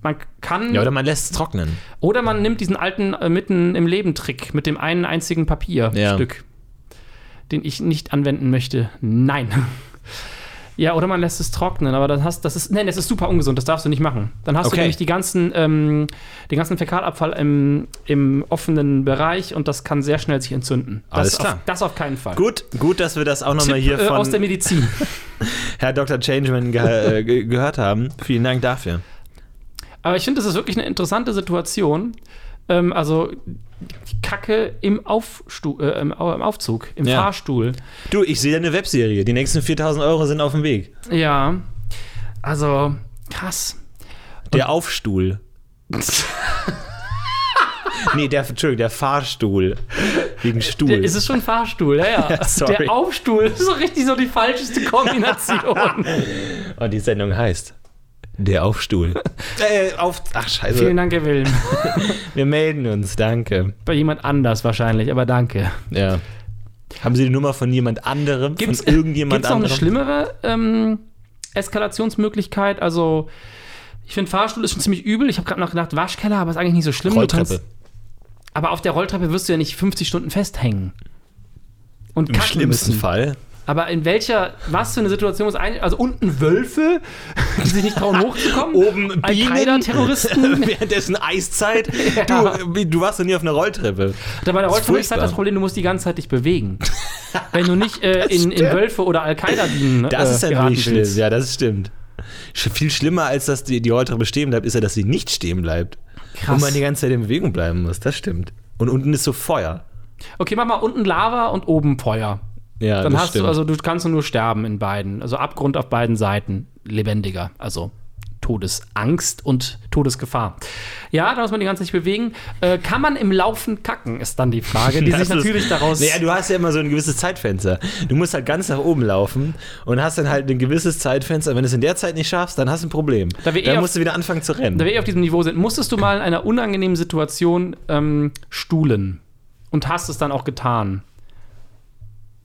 [SPEAKER 2] man kann.
[SPEAKER 1] Ja, oder man lässt es trocknen.
[SPEAKER 2] Oder man nimmt diesen alten äh, mitten im Leben Trick mit dem einen einzigen Papierstück, den ich nicht anwenden möchte. Nein. Ja, oder man lässt es trocknen, aber das, hast, das ist, nein, das ist super ungesund, das darfst du nicht machen. Dann hast
[SPEAKER 1] Okay.
[SPEAKER 2] du nämlich die ganzen, ähm, den ganzen Fäkalabfall im, im offenen Bereich und das kann sehr schnell sich entzünden. Das
[SPEAKER 1] Alles
[SPEAKER 2] auf,
[SPEAKER 1] klar.
[SPEAKER 2] das auf keinen Fall.
[SPEAKER 1] Gut, gut, dass wir das auch nochmal hier
[SPEAKER 2] äh,
[SPEAKER 1] von
[SPEAKER 2] aus der Medizin.
[SPEAKER 1] Herr Dr. Changeman ge äh, ge gehört haben. Vielen Dank dafür.
[SPEAKER 2] Aber ich finde, das ist wirklich eine interessante Situation. Ähm, also Kacke im, Aufstu äh, im, Au- im Aufzug, im
[SPEAKER 1] Ja.
[SPEAKER 2] Fahrstuhl.
[SPEAKER 1] Du, ich sehe eine Webserie. Die nächsten 4000 Euro sind auf dem Weg.
[SPEAKER 2] Ja, also krass.
[SPEAKER 1] Der Aufstuhl. nee, der, Entschuldigung, der Fahrstuhl. Wegen Stuhl.
[SPEAKER 2] Der, ist es schon ein Fahrstuhl? Ja, ja.
[SPEAKER 1] Ja.
[SPEAKER 2] Der Aufstuhl ist so richtig so die falscheste Kombination.
[SPEAKER 1] Und die Sendung heißt Der Aufstuhl. äh, auf, ach, scheiße.
[SPEAKER 2] Vielen Dank, Herr Wilm.
[SPEAKER 1] Wir melden uns, danke.
[SPEAKER 2] Bei jemand anders wahrscheinlich, aber danke.
[SPEAKER 1] Ja. Haben Sie die Nummer von jemand anderem?
[SPEAKER 2] Gibt's,
[SPEAKER 1] von irgendjemand
[SPEAKER 2] gibt's noch eine
[SPEAKER 1] anderem?
[SPEAKER 2] schlimmere ähm, Eskalationsmöglichkeit? Also, ich finde, Fahrstuhl ist schon ziemlich übel. Ich habe gerade noch gedacht, Waschkeller, aber ist eigentlich nicht so schlimm. Du
[SPEAKER 1] Rolltreppe.
[SPEAKER 2] kannst- aber auf der Rolltreppe wirst du ja nicht 50 Stunden festhängen. Und
[SPEAKER 1] Im schlimmsten
[SPEAKER 2] müssen.
[SPEAKER 1] Fall.
[SPEAKER 2] Aber in welcher, was für eine Situation ist ein, also unten Wölfe, die sich nicht trauen hochzukommen?
[SPEAKER 1] Oben Bienen.
[SPEAKER 2] Al-Qaida-Terroristen?
[SPEAKER 1] Währenddessen Eiszeit.
[SPEAKER 2] Ja.
[SPEAKER 1] Du, du warst doch nie auf einer Rolltreppe.
[SPEAKER 2] Da bei der
[SPEAKER 1] ist
[SPEAKER 2] Rolltreppe ist halt das Problem, du musst die ganze Zeit dich bewegen. Wenn du nicht äh, in, in. Wölfe oder Al-Qaida-Bienen
[SPEAKER 1] Das
[SPEAKER 2] äh,
[SPEAKER 1] ist ja
[SPEAKER 2] geraten
[SPEAKER 1] wirklich schlimm.
[SPEAKER 2] willst.
[SPEAKER 1] Ja, das stimmt. Viel schlimmer, als dass die, die Rolltreppe stehen bleibt, ist ja, dass sie nicht stehen bleibt. Wo man die ganze Zeit in Bewegung bleiben muss, das stimmt. Und unten ist so Feuer.
[SPEAKER 2] Okay, mach mal unten Lava und oben Feuer.
[SPEAKER 1] Ja,
[SPEAKER 2] Dann hast
[SPEAKER 1] stimmt.
[SPEAKER 2] du, also du kannst nur sterben in beiden. Also Abgrund auf beiden Seiten. Lebendiger. Also Todesangst und Todesgefahr. Ja, da muss man die ganze Zeit bewegen. Äh, kann man im Laufen kacken, ist dann die Frage, die
[SPEAKER 1] Das
[SPEAKER 2] sich
[SPEAKER 1] ist-
[SPEAKER 2] natürlich daraus.
[SPEAKER 1] Naja, du hast ja immer so ein gewisses Zeitfenster. Du musst halt ganz nach oben laufen und hast dann halt ein gewisses Zeitfenster. Wenn du es in der Zeit nicht schaffst, dann hast du ein Problem.
[SPEAKER 2] Da wir eh
[SPEAKER 1] dann
[SPEAKER 2] auf-
[SPEAKER 1] musst du wieder anfangen zu rennen.
[SPEAKER 2] da wir eh auf diesem Niveau sind, musstest du mal in einer unangenehmen Situation ähm, stuhlen und hast es dann auch getan.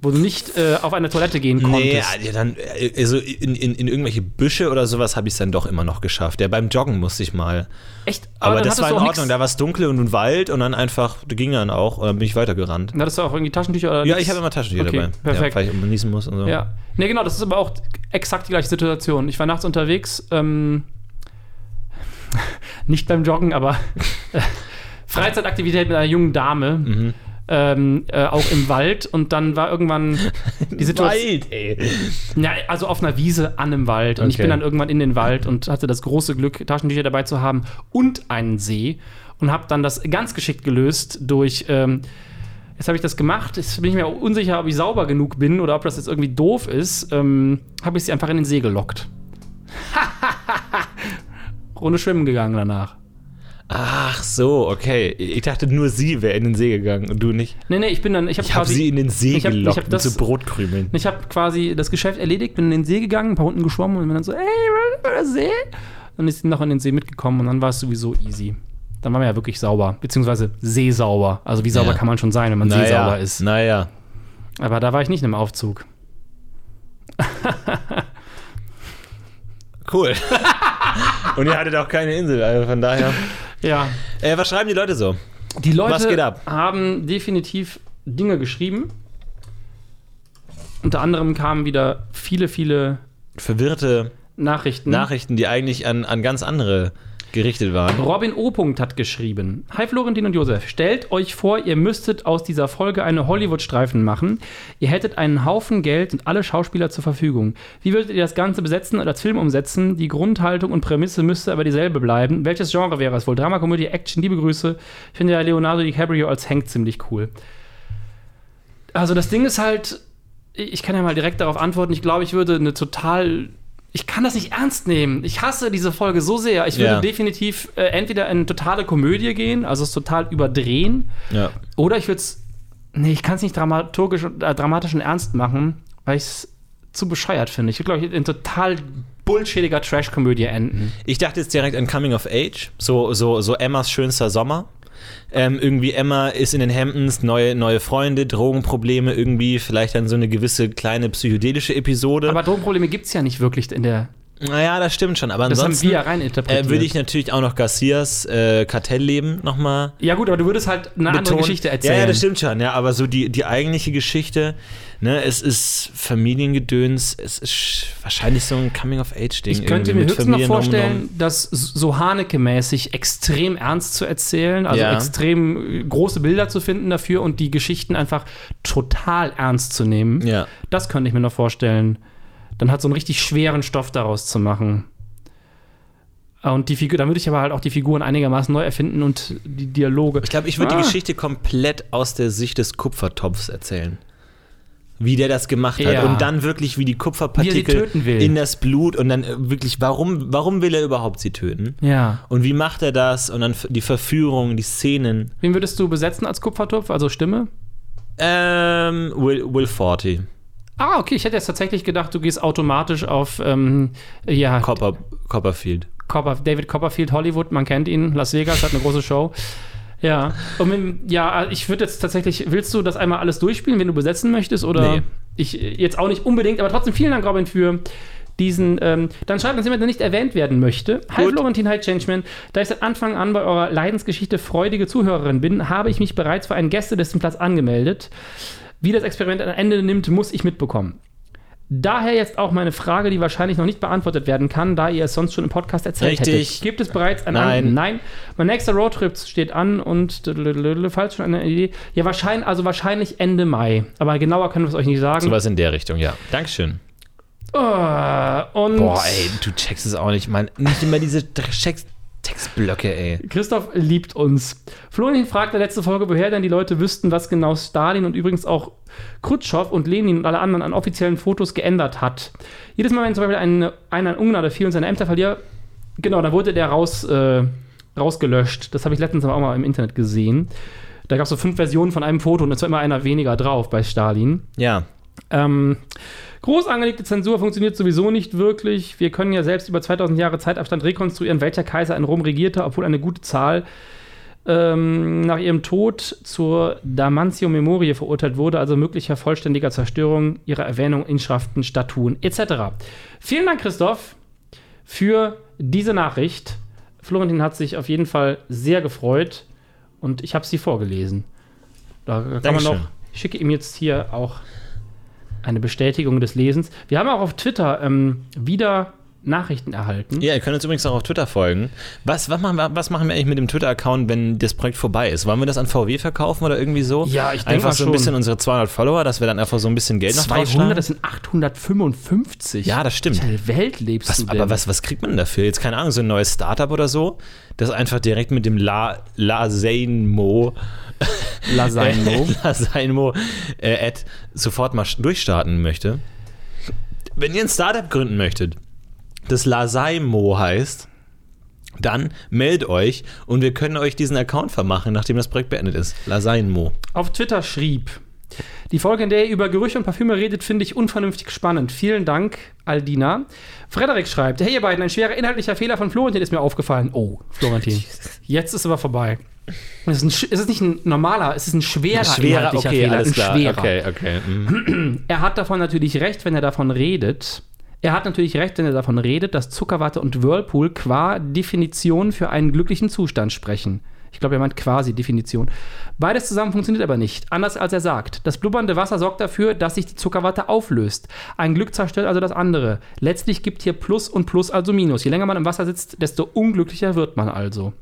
[SPEAKER 2] Wo du nicht äh, auf eine Toilette gehen konntest.
[SPEAKER 1] Nee, ja, dann, äh, also in, in, in irgendwelche Büsche oder sowas habe ich es dann doch immer noch geschafft. Ja, beim Joggen musste ich mal.
[SPEAKER 2] Echt?
[SPEAKER 1] Aber,
[SPEAKER 2] dann
[SPEAKER 1] das war in Ordnung.
[SPEAKER 2] nix-
[SPEAKER 1] Da war es dunkel und ein Wald und dann einfach, das ging dann auch und dann bin ich weitergerannt.
[SPEAKER 2] Hattest du auch irgendwie Taschentücher oder
[SPEAKER 1] Ja,
[SPEAKER 2] nix?
[SPEAKER 1] ich habe immer Taschentücher
[SPEAKER 2] Okay,
[SPEAKER 1] dabei.
[SPEAKER 2] perfekt.
[SPEAKER 1] Ja, weil ich immer niesen muss und so.
[SPEAKER 2] Ja. Nee, genau, das ist aber auch exakt die gleiche Situation. Ich war nachts unterwegs, ähm, nicht beim Joggen, aber äh, Freizeitaktivität mit einer jungen Dame.
[SPEAKER 1] Mhm.
[SPEAKER 2] Ähm, äh, auch im Wald und dann war irgendwann die Situation.
[SPEAKER 1] Wald, ey.
[SPEAKER 2] Ja, also auf einer Wiese an einem Wald. Und ich
[SPEAKER 1] Okay.
[SPEAKER 2] bin dann irgendwann in den Wald und hatte das große Glück, Taschentücher dabei zu haben und einen See. Und habe dann das ganz geschickt gelöst durch. Ähm, jetzt habe ich das gemacht. Jetzt bin ich mir auch unsicher, ob ich sauber genug bin oder ob das jetzt irgendwie doof ist. Ähm, habe ich sie einfach in den See gelockt. Runde schwimmen gegangen danach.
[SPEAKER 1] Ach so, okay. Ich dachte nur sie wäre in den See gegangen und du nicht.
[SPEAKER 2] Nee, nee, ich bin dann. Ich habe
[SPEAKER 1] Ich habe sie in den See
[SPEAKER 2] ich hab- ich
[SPEAKER 1] gelockt
[SPEAKER 2] hab
[SPEAKER 1] mit
[SPEAKER 2] das-
[SPEAKER 1] so Brotkrümeln.
[SPEAKER 2] Ich habe quasi das Geschäft erledigt, bin in den See gegangen, ein paar Runden geschwommen und bin dann so, ey, der See? Dann ist sie noch in den See mitgekommen und dann war es sowieso easy. Dann war man ja wirklich sauber, beziehungsweise seesauber. Also wie sauber
[SPEAKER 1] Ja.
[SPEAKER 2] kann man schon sein, wenn man seesauber ist.
[SPEAKER 1] Naja.
[SPEAKER 2] Aber da war ich nicht im Aufzug.
[SPEAKER 1] Cool. und ihr hattet auch keine Insel, also von daher.
[SPEAKER 2] Ja.
[SPEAKER 1] Äh, was schreiben die Leute so?
[SPEAKER 2] Die Leute
[SPEAKER 1] Was geht ab?
[SPEAKER 2] haben definitiv Dinge geschrieben. Unter anderem kamen wieder viele, viele
[SPEAKER 1] Verwirrte
[SPEAKER 2] Nachrichten.
[SPEAKER 1] Nachrichten, die eigentlich an, an ganz andere gerichtet waren.
[SPEAKER 2] Robin O. hat geschrieben: Hi Florentin und Josef, stellt euch vor, ihr müsstet aus dieser Folge eine Hollywood-Streifen machen. Ihr hättet einen Haufen Geld und alle Schauspieler zur Verfügung. Wie würdet ihr das Ganze besetzen oder als Film umsetzen? Die Grundhaltung und Prämisse müsste aber dieselbe bleiben. Welches Genre wäre es wohl? Drama, Komödie, Action? Liebe Grüße. Ich finde ja Leonardo DiCaprio als Hank ziemlich cool. Also das Ding ist halt, ich kann ja mal direkt darauf antworten. Ich glaube, ich würde eine total. Ich kann das nicht ernst nehmen. Ich hasse diese Folge so sehr. Ich würde
[SPEAKER 1] Ja.
[SPEAKER 2] definitiv äh, entweder in eine totale Komödie gehen, also es total überdrehen,
[SPEAKER 1] Ja.
[SPEAKER 2] oder ich würde es. Nee, ich kann es nicht dramaturgisch, und- äh, dramatisch und ernst machen, weil ich es zu bescheuert finde. Ich würde, glaube ich, in total bullshittiger Trash-Komödie enden.
[SPEAKER 1] Ich dachte jetzt direkt an Coming of Age, so, so, so Emmas schönster Sommer. Ähm, irgendwie Emma ist in den Hamptons, neue, neue Freunde, Drogenprobleme, irgendwie vielleicht dann so eine gewisse kleine psychedelische Episode.
[SPEAKER 2] Aber Drogenprobleme gibt es ja nicht wirklich in der.
[SPEAKER 1] Naja, das stimmt schon. Aber
[SPEAKER 2] Das haben
[SPEAKER 1] ansonsten
[SPEAKER 2] wir ja reininterpretiert.
[SPEAKER 1] äh, würde ich natürlich auch noch Garcias äh, Kartellleben nochmal
[SPEAKER 2] ja, gut, aber du würdest halt eine andere
[SPEAKER 1] betonen.
[SPEAKER 2] Geschichte erzählen.
[SPEAKER 1] Ja, ja, das stimmt schon, ja, aber so die, die eigentliche Geschichte, ne, es ist Familiengedöns, es ist sch- wahrscheinlich so ein Coming-of-Age-Ding.
[SPEAKER 2] Ich könnte mir höchstens noch vorstellen, das so Haneke-mäßig extrem ernst zu erzählen, also
[SPEAKER 1] Ja.
[SPEAKER 2] extrem äh, große Bilder zu finden dafür und die Geschichten einfach total ernst zu nehmen.
[SPEAKER 1] Ja.
[SPEAKER 2] Das könnte ich mir noch vorstellen. Dann hat so einen richtig schweren Stoff daraus zu machen. Und die Figur, dann würde ich aber halt auch die Figuren einigermaßen neu erfinden und die Dialoge.
[SPEAKER 1] Ich glaube, ich würde
[SPEAKER 2] Ah.
[SPEAKER 1] die Geschichte komplett aus der Sicht des Kupfertopfs erzählen. Wie der das gemacht hat.
[SPEAKER 2] Ja.
[SPEAKER 1] Und dann wirklich, wie die
[SPEAKER 2] Wie er
[SPEAKER 1] Kupferpartikel
[SPEAKER 2] sie töten will.
[SPEAKER 1] in das Blut und dann äh, wirklich, warum, warum will er überhaupt sie töten?
[SPEAKER 2] Ja.
[SPEAKER 1] Und wie macht er das? Und dann die Verführung, die Szenen.
[SPEAKER 2] Wen würdest du besetzen als Kupfertopf, also Stimme?
[SPEAKER 1] Ähm, Will, Will Forty.
[SPEAKER 2] Ah, okay, ich hätte jetzt tatsächlich gedacht, du gehst automatisch auf, ähm, ja,
[SPEAKER 1] Copper, Copperfield.
[SPEAKER 2] Copper, David Copperfield, Hollywood, man kennt ihn, Las Vegas, hat eine große Show. Ja, und mit, ja, ich würde jetzt tatsächlich, willst du das einmal alles durchspielen, wenn du besetzen möchtest? Oder
[SPEAKER 1] Nee.
[SPEAKER 2] ich jetzt auch nicht unbedingt, aber trotzdem vielen Dank, Robin, für diesen, ähm, dann schreibt uns jemand, der nicht erwähnt werden möchte. Hi. Florentin, hi Changeman. Da ich seit Anfang an bei eurer Leidensgeschichte freudige Zuhörerin bin, habe ich mich bereits für einen Gästelistenplatz angemeldet. Wie das Experiment ein Ende nimmt, muss ich mitbekommen. Daher jetzt auch meine Frage, die wahrscheinlich noch nicht beantwortet werden kann, da ihr es sonst schon im Podcast erzählt
[SPEAKER 1] Richtig.
[SPEAKER 2] hättet. Gibt es bereits ein
[SPEAKER 1] Nein.
[SPEAKER 2] An Nein. Mein nächster Roadtrip steht an und falls schon eine Idee. Ja, wahrscheinlich, also wahrscheinlich Ende Mai. Aber genauer können wir es euch nicht sagen.
[SPEAKER 1] Sowas in der Richtung, ja. Dankeschön.
[SPEAKER 2] Oh,
[SPEAKER 1] Boah, ey, du checkst es auch nicht. Man, nicht immer diese Text, Drecksblöcke, ey.
[SPEAKER 2] Christoph liebt uns. Florian fragte letzte Folge, woher denn die Leute wüssten, was genau Stalin und übrigens auch Khrushchev und Lenin und alle anderen an offiziellen Fotos geändert hat. Jedes Mal, wenn zum Beispiel ein, einer in Ungnade fiel und seine Ämter verliert, genau, dann wurde der raus, äh, rausgelöscht. Das habe ich letztens auch mal im Internet gesehen. Da gab es so fünf Versionen von einem Foto und es war immer einer weniger drauf bei Stalin.
[SPEAKER 1] Ja.
[SPEAKER 2] Ähm, groß angelegte Zensur funktioniert sowieso nicht wirklich. Wir können ja selbst über 2000 Jahre Zeitabstand rekonstruieren, welcher Kaiser in Rom regierte, obwohl eine gute Zahl ähm, nach ihrem Tod zur Damantio Memorie verurteilt wurde, also möglicher vollständiger Zerstörung ihrer Erwähnung, Inschriften, Statuen etc. Vielen Dank, Christoph, für diese Nachricht. Florentin hat sich auf jeden Fall sehr gefreut und ich habe sie vorgelesen. Da kann man
[SPEAKER 1] Dankeschön.
[SPEAKER 2] noch, ich schicke ihm jetzt hier auch eine Bestätigung des Lesens. Wir haben auch auf Twitter ähm, wieder Nachrichten erhalten.
[SPEAKER 1] Ja, ihr könnt uns übrigens auch auf Twitter folgen. Was, was, machen, wir, was machen wir eigentlich mit dem Twitter-Account, wenn das Projekt vorbei ist? Wollen wir das an VW verkaufen oder irgendwie so?
[SPEAKER 2] Ja, ich denk
[SPEAKER 1] Einfach so ein
[SPEAKER 2] schon.
[SPEAKER 1] bisschen unsere 200 Follower, dass wir dann einfach so ein bisschen Geld noch
[SPEAKER 2] 200,
[SPEAKER 1] draufschlagen?
[SPEAKER 2] das sind 855.
[SPEAKER 1] Ja, das stimmt.
[SPEAKER 2] Welche Welt lebst
[SPEAKER 1] Was,
[SPEAKER 2] du denn?
[SPEAKER 1] aber was, was kriegt man dafür? Jetzt keine Ahnung, so ein neues Startup oder so, das einfach direkt mit dem La, Lasainmo
[SPEAKER 2] Lasagne.
[SPEAKER 1] Lasainmo äh, Ad sofort mal durchstarten möchte. Wenn ihr ein Startup gründen möchtet, das Lasaimo heißt, dann meldet euch und wir können euch diesen Account vermachen, nachdem das Projekt beendet ist. Lasainmo.
[SPEAKER 2] Auf Twitter schrieb, die Folge, in der ihr über Gerüche und Parfüme redet, finde ich unvernünftig spannend. Vielen Dank, Aldina. Frederik schreibt, hey ihr beiden, ein schwerer inhaltlicher Fehler von Florentin ist mir aufgefallen. Oh, Florentin, jetzt ist aber vorbei. Es ist, ein, sch- es ist nicht ein normaler, es ist ein schwerer,
[SPEAKER 1] Schwerer,
[SPEAKER 2] inhaltlicher
[SPEAKER 1] okay,
[SPEAKER 2] Fehler. ein
[SPEAKER 1] klar.
[SPEAKER 2] schwerer.
[SPEAKER 1] Okay, okay. mhm.
[SPEAKER 2] Er hat davon natürlich recht, wenn er davon redet. Er hat natürlich recht, wenn er davon redet, dass Zuckerwatte und Whirlpool qua Definition für einen glücklichen Zustand sprechen. Ich glaube, er meint quasi Definition. Beides zusammen funktioniert aber nicht. Anders als er sagt. Das blubbernde Wasser sorgt dafür, dass sich die Zuckerwatte auflöst. Ein Glück zerstört also das andere. Letztlich gibt hier Plus und Plus also Minus. Je länger man im Wasser sitzt, desto unglücklicher wird man also.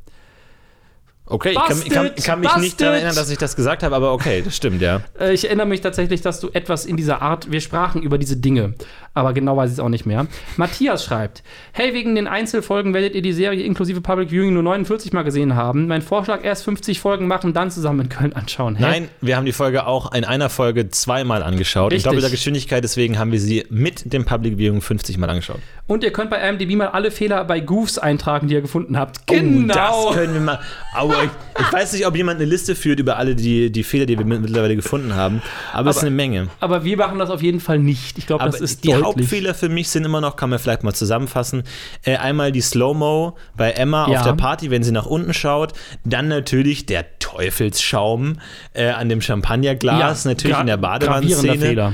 [SPEAKER 1] Okay, ich kann, ich kann, ich kann mich nicht
[SPEAKER 2] Busted!
[SPEAKER 1] daran erinnern, dass ich das gesagt habe, aber okay, das stimmt, ja.
[SPEAKER 2] Äh, Ich erinnere mich tatsächlich, dass du etwas in dieser Art, wir sprachen über diese Dinge, aber genau weiß ich es auch nicht mehr. Matthias schreibt, hey, wegen den Einzelfolgen werdet ihr die Serie inklusive Public Viewing nur 49 Mal gesehen haben. Mein Vorschlag, erst 50 Folgen machen, dann zusammen in Köln anschauen. Hä?
[SPEAKER 1] Nein, wir haben die Folge auch in einer Folge zweimal angeschaut.
[SPEAKER 2] Richtig.
[SPEAKER 1] In doppelter Geschwindigkeit, deswegen haben wir sie mit dem Public Viewing 50 Mal angeschaut.
[SPEAKER 2] Und ihr könnt bei IMDb mal alle Fehler bei Goofs eintragen, die ihr gefunden habt.
[SPEAKER 1] Oh, das können wir mal. Aber ich, ich weiß nicht, ob jemand eine Liste führt über alle die, die Fehler, die wir mittlerweile gefunden haben. Aber, es ist
[SPEAKER 2] Aber-
[SPEAKER 1] eine Menge.
[SPEAKER 2] aber wir machen das auf jeden Fall nicht. Ich glaube,
[SPEAKER 1] Aber
[SPEAKER 2] das ist
[SPEAKER 1] die
[SPEAKER 2] deutlich.
[SPEAKER 1] Hauptfehler für mich sind immer noch, kann man vielleicht mal zusammenfassen. Äh, einmal die Slow-Mo bei Emma
[SPEAKER 2] Ja.
[SPEAKER 1] auf der Party, wenn sie nach unten schaut. Dann natürlich der Teufelsschaum äh, an dem Champagnerglas, natürlich
[SPEAKER 2] gra-
[SPEAKER 1] in der Badewannenszene.
[SPEAKER 2] Fehler.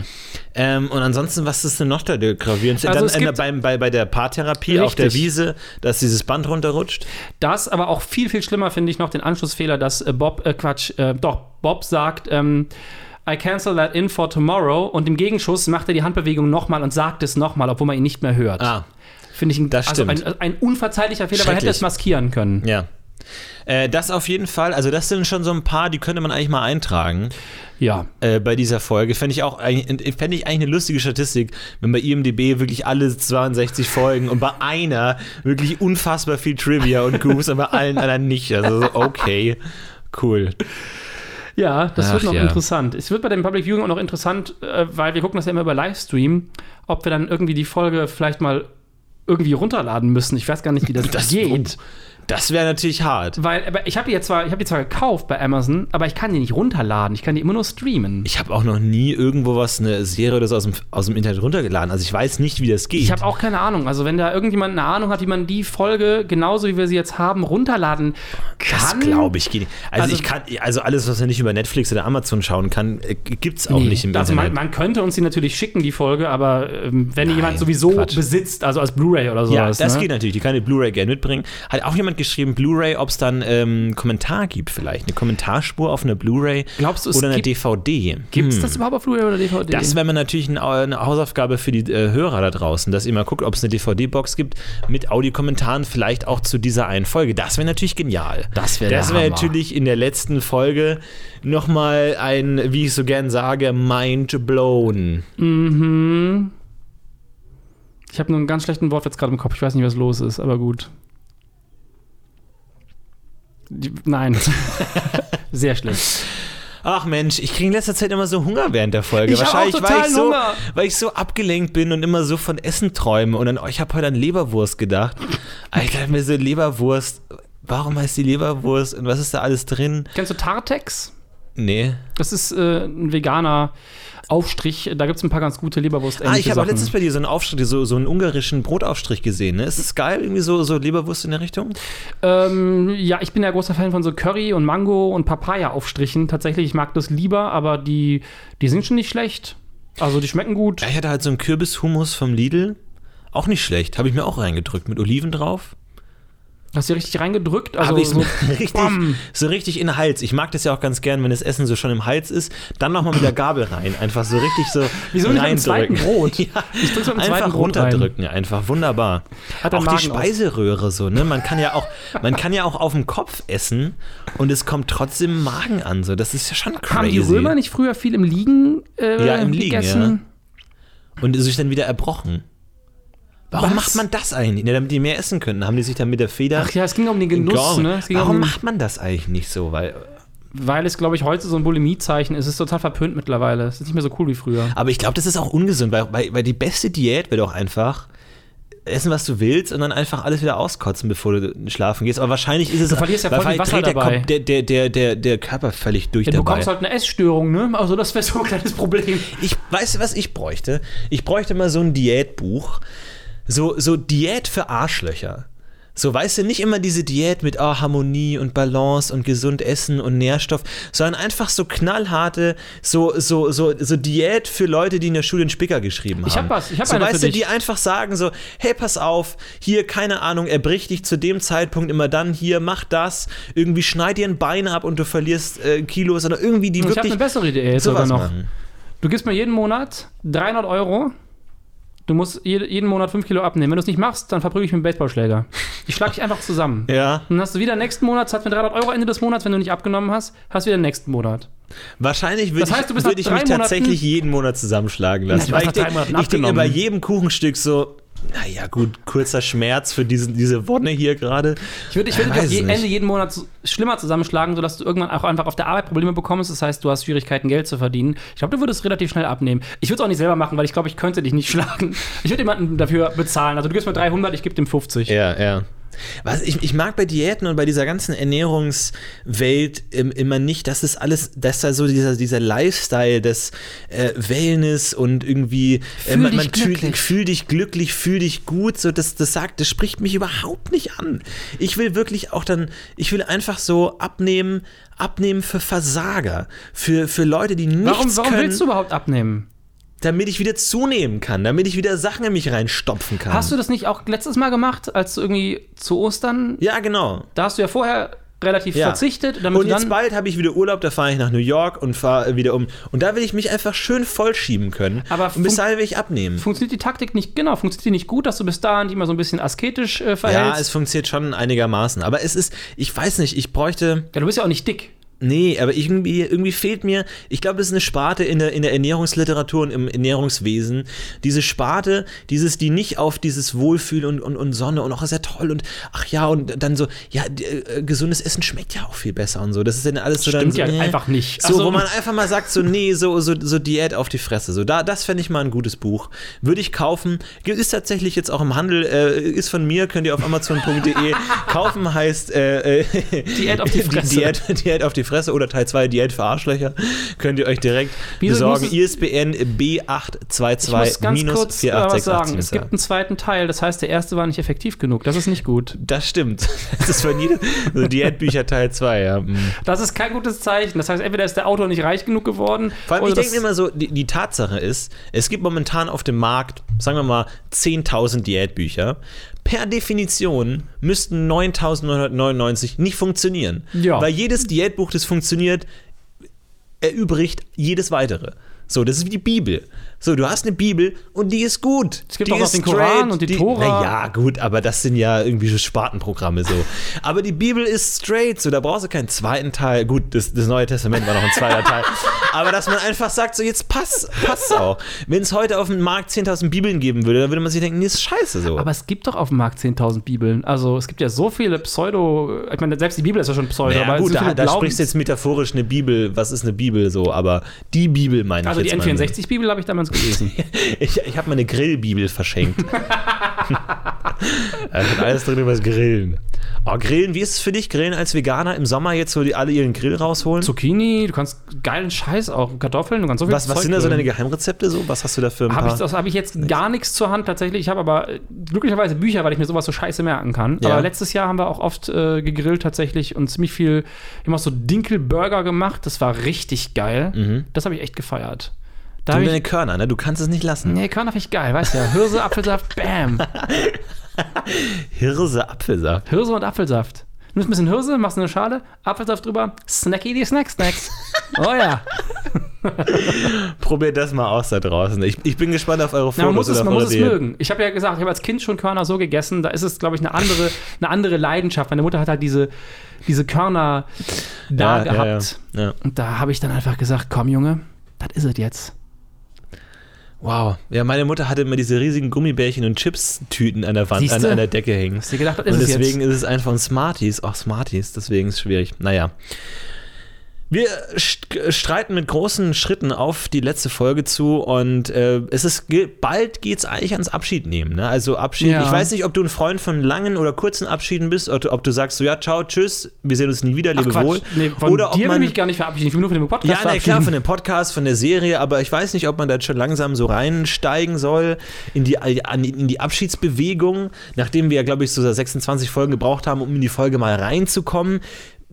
[SPEAKER 1] Ähm, und ansonsten, was ist denn noch da der gravierend?
[SPEAKER 2] Also
[SPEAKER 1] Dann
[SPEAKER 2] gibt-
[SPEAKER 1] beim, bei, bei der Paartherapie auf der
[SPEAKER 2] Richtig.
[SPEAKER 1] Wiese, dass dieses Band runterrutscht.
[SPEAKER 2] Das, aber auch viel, viel schlimmer finde ich noch den Anschlussfehler, dass äh, Bob, äh, Quatsch, äh, doch, Bob sagt, ähm, I cancel that in for tomorrow und im Gegenschuss macht er die Handbewegung nochmal und sagt es nochmal, obwohl man ihn nicht mehr hört.
[SPEAKER 1] Ah,
[SPEAKER 2] Finde ich ein,
[SPEAKER 1] das
[SPEAKER 2] also ein, ein unverzeihlicher Fehler, weil er hätte es maskieren können.
[SPEAKER 1] ja. Äh, das auf jeden Fall, also das sind schon so ein paar, die könnte man eigentlich mal eintragen.
[SPEAKER 2] Ja.
[SPEAKER 1] äh, bei dieser Folge. Fände ich auch eigentlich, fände ich eigentlich eine lustige Statistik, wenn bei IMDB wirklich alle 62 Folgen und bei einer wirklich unfassbar viel Trivia und Goofs und bei allen anderen nicht. Also so, okay, cool.
[SPEAKER 2] Ja, das
[SPEAKER 1] Ach
[SPEAKER 2] wird noch
[SPEAKER 1] ja.
[SPEAKER 2] interessant. Es wird bei dem Public Viewing auch noch interessant, äh, weil wir gucken das ja immer über Livestream, ob wir dann irgendwie die Folge vielleicht mal irgendwie runterladen müssen. Ich weiß gar nicht, wie das,
[SPEAKER 1] Das-
[SPEAKER 2] geht.
[SPEAKER 1] Das wäre natürlich hart.
[SPEAKER 2] Weil, aber ich habe die jetzt zwar, ich habe die zwar gekauft bei Amazon, aber ich kann die nicht runterladen. Ich kann die immer nur streamen.
[SPEAKER 1] Ich habe auch noch nie irgendwo was, eine Serie oder so aus dem, aus dem Internet runtergeladen. Also ich weiß nicht, wie das geht.
[SPEAKER 2] Ich habe auch keine Ahnung. Also wenn da irgendjemand eine Ahnung hat, wie man die Folge genauso wie wir sie jetzt haben runterladen
[SPEAKER 1] das
[SPEAKER 2] kann.
[SPEAKER 1] glaube ich geht. nicht. Also,
[SPEAKER 2] Also-
[SPEAKER 1] ich kann, also alles, was man nicht über Netflix oder Amazon schauen kann, äh, gibt's auch
[SPEAKER 2] Nee.
[SPEAKER 1] nicht im
[SPEAKER 2] also man,
[SPEAKER 1] Internet.
[SPEAKER 2] man könnte uns die natürlich schicken, die Folge, aber ähm, wenn die jemand sowieso
[SPEAKER 1] Quatsch.
[SPEAKER 2] besitzt, also als Blu-ray oder sowas.
[SPEAKER 1] Ja, das
[SPEAKER 2] ne?
[SPEAKER 1] geht natürlich. Die kann eine Blu-ray gerne mitbringen. Hat auch jemand geschrieben, Blu-ray, ob es dann ähm, Kommentar gibt vielleicht. Eine Kommentarspur auf einer Blu-ray oder einer
[SPEAKER 2] gibt-
[SPEAKER 1] DVD.
[SPEAKER 2] Gibt es
[SPEAKER 1] Hm.
[SPEAKER 2] das überhaupt auf Blu-ray oder DVD?
[SPEAKER 1] Das wäre natürlich ein, eine Hausaufgabe für die äh, Hörer da draußen, dass ihr mal guckt, ob es eine DVD-Box gibt mit Audiokommentaren, vielleicht auch zu dieser einen Folge. Das wäre natürlich genial.
[SPEAKER 2] Das wäre
[SPEAKER 1] Das wäre natürlich in der letzten Folge nochmal ein, wie ich so gern sage, mind blown.
[SPEAKER 2] Mhm. Ich habe nur einen ganz schlechten Wortwitz gerade im Kopf. Ich weiß nicht, was los ist, aber gut. Die, nein. Sehr schlecht.
[SPEAKER 1] Ach Mensch, ich kriege in letzter Zeit immer so Hunger während der Folge.
[SPEAKER 2] Ich
[SPEAKER 1] Wahrscheinlich,
[SPEAKER 2] auch
[SPEAKER 1] weil, ich so,
[SPEAKER 2] Hunger.
[SPEAKER 1] weil ich so abgelenkt bin und immer so von Essen träume. Und dann, oh, ich habe heute an Leberwurst gedacht. Alter, mir so Leberwurst. Warum heißt die Leberwurst und was ist da alles drin?
[SPEAKER 2] Kennst du Tartex?
[SPEAKER 1] Nee.
[SPEAKER 2] Das ist äh, ein veganer Aufstrich. Da gibt es ein paar ganz gute leberwurst
[SPEAKER 1] Ah, ich habe letztens bei dir so einen Aufstrich, so, so einen ungarischen Brotaufstrich gesehen. Ne? Ist das geil? Irgendwie so, so Leberwurst in der Richtung?
[SPEAKER 2] Ähm, ja, ich bin ja großer Fan von so Curry und Mango und Papaya-Aufstrichen. Tatsächlich, ich mag das lieber, aber die, die sind schon nicht schlecht. Also die schmecken gut.
[SPEAKER 1] Ja, ich hatte halt so einen Kürbishummus vom Lidl. Auch nicht schlecht. Habe ich mir auch reingedrückt mit Oliven drauf.
[SPEAKER 2] Hast du richtig reingedrückt? Also
[SPEAKER 1] ich
[SPEAKER 2] so,
[SPEAKER 1] richtig,
[SPEAKER 2] bam.
[SPEAKER 1] so richtig in den Hals. Ich mag das ja auch ganz gern, wenn das Essen so schon im Hals ist. Dann nochmal mit der Gabel rein. Einfach so richtig so
[SPEAKER 2] Wieso nicht dem zweiten
[SPEAKER 1] reindrücken.
[SPEAKER 2] Brot?
[SPEAKER 1] Ja,
[SPEAKER 2] Ich drück's
[SPEAKER 1] einfach
[SPEAKER 2] zweiten Brot rein.
[SPEAKER 1] runterdrücken. Einfach wunderbar.
[SPEAKER 2] Hat
[SPEAKER 1] auch die. Speiseröhre so. Ne? Man, kann ja auch, man kann ja auch auf dem Kopf essen und es kommt trotzdem im Magen an. So. Das ist ja schon crazy.
[SPEAKER 2] Haben die Römer nicht früher viel im Liegen äh,
[SPEAKER 1] Ja, im Liegen,
[SPEAKER 2] gegessen?
[SPEAKER 1] Und sich dann wieder erbrochen. Warum
[SPEAKER 2] Was?
[SPEAKER 1] macht man das eigentlich? Ja, damit die mehr essen können. Haben die sich dann mit der Feder
[SPEAKER 2] Ach ja, es ging um den Genuss, ne?
[SPEAKER 1] Warum
[SPEAKER 2] um,
[SPEAKER 1] macht man das eigentlich nicht so? Weil,
[SPEAKER 2] weil es, glaube ich, heute so ein Bulimiezeichen ist. Es ist total verpönt mittlerweile. Es ist nicht mehr so cool wie früher.
[SPEAKER 1] aber ich glaube, das ist auch ungesund, weil, weil, weil die beste Diät wäre doch einfach essen, was du willst und dann einfach alles wieder auskotzen, bevor du schlafen gehst. Aber wahrscheinlich ist es
[SPEAKER 2] Du verlierst ja voll viel Wasser dabei.
[SPEAKER 1] Der, der, der, der, der Körper völlig durch
[SPEAKER 2] Ja, du bekommst halt eine Essstörung, ne? Also das wäre so ein kleines Problem.
[SPEAKER 1] Ich weißt du, was ich bräuchte? Ich bräuchte mal so ein Diätbuch. So, so Diät für Arschlöcher. So, weißt du, nicht immer diese Diät mit oh, Harmonie und Balance und gesund essen und Nährstoff, sondern einfach so knallharte, so, so, so, so Diät für Leute, die in der Schule einen Spicker geschrieben haben.
[SPEAKER 2] Ich hab was, ich hab
[SPEAKER 1] so,
[SPEAKER 2] eine für
[SPEAKER 1] weißt du,
[SPEAKER 2] dich.
[SPEAKER 1] die einfach sagen so, hey, pass auf, hier, keine Ahnung, erbrich dich zu dem Zeitpunkt immer dann, hier, mach das, irgendwie schneid dir ein Bein ab und du verlierst äh, Kilos oder irgendwie die
[SPEAKER 2] Ich habe
[SPEAKER 1] wirklich
[SPEAKER 2] eine bessere Idee jetzt sogar noch.
[SPEAKER 1] machen.
[SPEAKER 2] Du gibst mir jeden Monat 300 Euro. Du musst jede, jeden Monat 5 Kilo abnehmen. Wenn du es nicht machst, dann verprügel ich mit dem Baseballschläger. Ich schlag dich einfach zusammen.
[SPEAKER 1] Ja.
[SPEAKER 2] Dann hast du wieder nächsten Monat, zahlst mir 300 Euro Ende des Monats, wenn du nicht abgenommen hast, hast wieder nächsten Monat.
[SPEAKER 1] Wahrscheinlich würde
[SPEAKER 2] Das heißt, du
[SPEAKER 1] ich, würd ich mich tatsächlich
[SPEAKER 2] Monaten-
[SPEAKER 1] jeden Monat zusammenschlagen lassen.
[SPEAKER 2] Du
[SPEAKER 1] Weil ich denke ich bei jedem Kuchenstück so, naja gut, kurzer Schmerz für diesen, diese Wonne hier gerade.
[SPEAKER 2] Ich würde ich würd dich auf je. Ende jeden Monat schlimmer zusammenschlagen, sodass du irgendwann auch einfach auf der Arbeit Probleme bekommst. Das heißt, du hast Schwierigkeiten, Geld zu verdienen. Ich glaube, du würdest relativ schnell abnehmen. Ich würde es auch nicht selber machen, weil ich glaube, ich könnte dich nicht schlagen. Ich würde jemanden dafür bezahlen. Also du gibst mir 300, ich gebe dem 50.
[SPEAKER 1] Ja, ja. Was ich, ich mag bei Diäten und bei dieser ganzen Ernährungswelt immer nicht, dass es alles, dass da so dieser, dieser Lifestyle des äh, Wellness und irgendwie äh,
[SPEAKER 2] Fühl
[SPEAKER 1] man,
[SPEAKER 2] dich
[SPEAKER 1] man fühl,
[SPEAKER 2] glücklich.
[SPEAKER 1] fühl dich glücklich, fühl dich gut, so das, das sagt, das spricht mich überhaupt nicht an. Ich will wirklich auch dann, ich will einfach so abnehmen, abnehmen für Versager, für, für Leute, die nichts
[SPEAKER 2] Warum, warum
[SPEAKER 1] können,
[SPEAKER 2] willst du überhaupt abnehmen?
[SPEAKER 1] Damit ich wieder zunehmen kann, damit ich wieder Sachen in mich reinstopfen kann.
[SPEAKER 2] Hast du das nicht auch letztes Mal gemacht, als du irgendwie zu Ostern,
[SPEAKER 1] ja, genau.
[SPEAKER 2] da hast du ja vorher relativ
[SPEAKER 1] Ja.
[SPEAKER 2] verzichtet,
[SPEAKER 1] Und jetzt bald habe ich wieder Urlaub, da fahre ich nach New York und fahre wieder um. Und da will ich mich einfach schön vollschieben können.
[SPEAKER 2] Aber
[SPEAKER 1] und bis dahin will ich abnehmen.
[SPEAKER 2] funktioniert die Taktik nicht, genau, funktioniert die nicht gut, dass du bis dahin immer so ein bisschen asketisch äh,
[SPEAKER 1] Ja,
[SPEAKER 2] verhältst.
[SPEAKER 1] es funktioniert schon einigermaßen. Aber es ist, ich weiß nicht, ich bräuchte.
[SPEAKER 2] ja, du bist ja auch nicht dick.
[SPEAKER 1] Nee, aber irgendwie, irgendwie fehlt mir, ich glaube, das ist eine Sparte in der, in der Ernährungsliteratur und im Ernährungswesen. Diese Sparte, dieses, die nicht auf dieses Wohlfühl und, und, und Sonne und auch sehr toll und ach ja, und dann so, ja, äh, gesundes Essen schmeckt ja auch viel besser und so. Das ist dann alles so dann
[SPEAKER 2] Stimmt
[SPEAKER 1] so,
[SPEAKER 2] ja
[SPEAKER 1] äh,
[SPEAKER 2] einfach nicht.
[SPEAKER 1] So,
[SPEAKER 2] Also-
[SPEAKER 1] wo man einfach mal sagt, so, nee, so, so, so Diät auf die Fresse. So, da, das fände ich mal ein gutes Buch. Würde ich kaufen. Ist tatsächlich jetzt auch im Handel, äh, ist von mir, könnt ihr auf amazon.de kaufen, heißt äh, äh,
[SPEAKER 2] Diät auf die Fresse.
[SPEAKER 1] Diät, Diät auf die Fresse oder Teil 2 Diät für Arschlöcher. Könnt ihr euch direkt
[SPEAKER 2] Wieso
[SPEAKER 1] besorgen. ISBN
[SPEAKER 2] Ich muss ganz kurz äh, was sagen. Es
[SPEAKER 1] B822-4868.
[SPEAKER 2] gibt einen zweiten Teil, das heißt, der erste war nicht effektiv genug. Das ist nicht gut.
[SPEAKER 1] Das stimmt. Das ist von jedem so Diätbücher Teil 2, ja. mm.
[SPEAKER 2] Das ist kein gutes Zeichen. Das heißt, entweder ist der Autor nicht reich genug geworden.
[SPEAKER 1] Vor allem, ich denke immer so, die, die Tatsache ist, es gibt momentan auf dem Markt, sagen wir mal, 10.000 Diätbücher. Per Definition müssten 9.999 nicht funktionieren.
[SPEAKER 2] Ja.
[SPEAKER 1] Weil jedes Diätbuch, das funktioniert, erübrigt jedes weitere. So, das ist wie die Bibel. So, du hast eine Bibel und die ist gut.
[SPEAKER 2] Es gibt
[SPEAKER 1] die
[SPEAKER 2] auch noch den Koran und die Tora.
[SPEAKER 1] Naja, gut, aber das sind ja irgendwie so Spartenprogramme so. aber die Bibel ist straight, so, da brauchst du keinen zweiten Teil. Gut, das, das Neue Testament war noch ein zweiter Teil. Aber dass man einfach sagt, so, jetzt passt, passt auch. Wenn es heute auf dem Markt 10.000 Bibeln geben würde, dann würde man sich denken, nee, ist scheiße so.
[SPEAKER 2] Aber es gibt doch auf dem Markt 10.000 Bibeln. Also es gibt ja so viele Pseudo. Ich meine, selbst die Bibel ist ja schon Pseudo.
[SPEAKER 1] ja,
[SPEAKER 2] aber
[SPEAKER 1] gut,
[SPEAKER 2] so
[SPEAKER 1] da, da sprichst du jetzt metaphorisch eine Bibel. Was ist eine Bibel so? Aber die Bibel meine
[SPEAKER 2] Also
[SPEAKER 1] ich
[SPEAKER 2] die
[SPEAKER 1] jetzt mal.
[SPEAKER 2] N64-Bibel habe ich damals gelesen.
[SPEAKER 1] Ich, ich habe meine Grillbibel verschenkt. da steht alles drin über das Grillen. Oh, Grillen, wie ist es für dich, Grillen als Veganer im Sommer jetzt, wo die alle ihren Grill rausholen?
[SPEAKER 2] Zucchini, du kannst geilen Scheiß auch, Kartoffeln, du kannst so viel
[SPEAKER 1] was was
[SPEAKER 2] Zeug
[SPEAKER 1] sind da so deine Geheimrezepte so? Was hast du da für ein
[SPEAKER 2] Habe
[SPEAKER 1] paar?
[SPEAKER 2] ich, das habe ich jetzt gar nichts zur Hand tatsächlich. Ich habe aber äh, glücklicherweise Bücher, weil ich mir sowas so scheiße merken kann.
[SPEAKER 1] Ja.
[SPEAKER 2] Aber letztes Jahr haben wir auch oft äh, gegrillt tatsächlich und ziemlich viel, immer so Dinkelburger gemacht. Das war richtig geil. Das habe ich echt gefeiert. Da
[SPEAKER 1] du deine. Körner, ne? Du kannst es nicht lassen.
[SPEAKER 2] Nee, Körner finde ich geil, weißt du ja. Hirse, Apfelsaft, bam.
[SPEAKER 1] Hirse, Apfelsaft.
[SPEAKER 2] Hirse und Apfelsaft. Du nimmst ein bisschen Hirse, machst eine Schale, Apfelsaft drüber, snacky die Snack Snacks. Oh ja.
[SPEAKER 1] Probiert das mal aus da draußen. Ich, ich bin gespannt auf eure Fotos.
[SPEAKER 2] Ja, man muss es, man muss es mögen. Ich habe ja gesagt, ich habe als Kind schon Körner so gegessen, da ist es, glaube ich, eine andere, eine andere Leidenschaft. Meine Mutter hat halt diese, diese Körner da
[SPEAKER 1] Ja,
[SPEAKER 2] gehabt.
[SPEAKER 1] ja.
[SPEAKER 2] Und da habe ich dann einfach gesagt, komm Junge, das ist es jetzt.
[SPEAKER 1] Wow. Ja, meine Mutter hatte immer diese riesigen Gummibärchen und Chips-Tüten an der Wand, an,
[SPEAKER 2] Siehste?
[SPEAKER 1] an der Decke hängen.
[SPEAKER 2] Hast du gedacht, ist
[SPEAKER 1] Und
[SPEAKER 2] es
[SPEAKER 1] deswegen
[SPEAKER 2] jetzt?
[SPEAKER 1] ist es einfach ein Smarties. Auch Smarties, deswegen ist es schwierig. Naja. Wir st- streiten mit großen Schritten auf die letzte Folge zu und äh, es ist bald geht's eigentlich ans Abschied nehmen. Ne? Also Abschied.
[SPEAKER 2] Ja.
[SPEAKER 1] Ich weiß nicht, ob du ein Freund von langen oder kurzen Abschieden bist, oder ob du sagst so ja ciao tschüss, wir sehen uns nie wieder, lebe wohl.
[SPEAKER 2] Nee, von
[SPEAKER 1] oder ob
[SPEAKER 2] dir will
[SPEAKER 1] man
[SPEAKER 2] ich mich gar nicht verabschieden. Ich will nur von dem Podcast
[SPEAKER 1] ja, na klar, von dem Podcast, von der Serie, aber ich weiß nicht, ob man da schon langsam so reinsteigen soll in die, an- in die Abschiedsbewegung, nachdem wir, glaube ich, so 26 Folgen gebraucht haben, um in die Folge mal reinzukommen.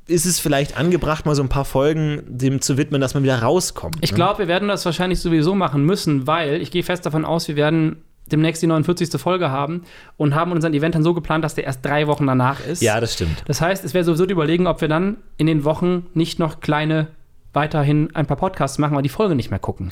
[SPEAKER 1] Ist es vielleicht angebracht, mal so ein paar Folgen dem zu widmen, dass man wieder rauskommt?
[SPEAKER 2] Ich
[SPEAKER 1] ne?
[SPEAKER 2] glaube, wir werden das wahrscheinlich sowieso machen müssen, weil ich gehe fest davon aus, wir werden demnächst die 49. Folge haben und haben unseren Event dann so geplant, dass der erst drei Wochen danach ist.
[SPEAKER 1] Ja, das stimmt.
[SPEAKER 2] Das heißt, es wäre sowieso die Überlegung, ob wir dann in den Wochen nicht noch kleine weiterhin ein paar Podcasts machen, weil die Folge nicht mehr gucken.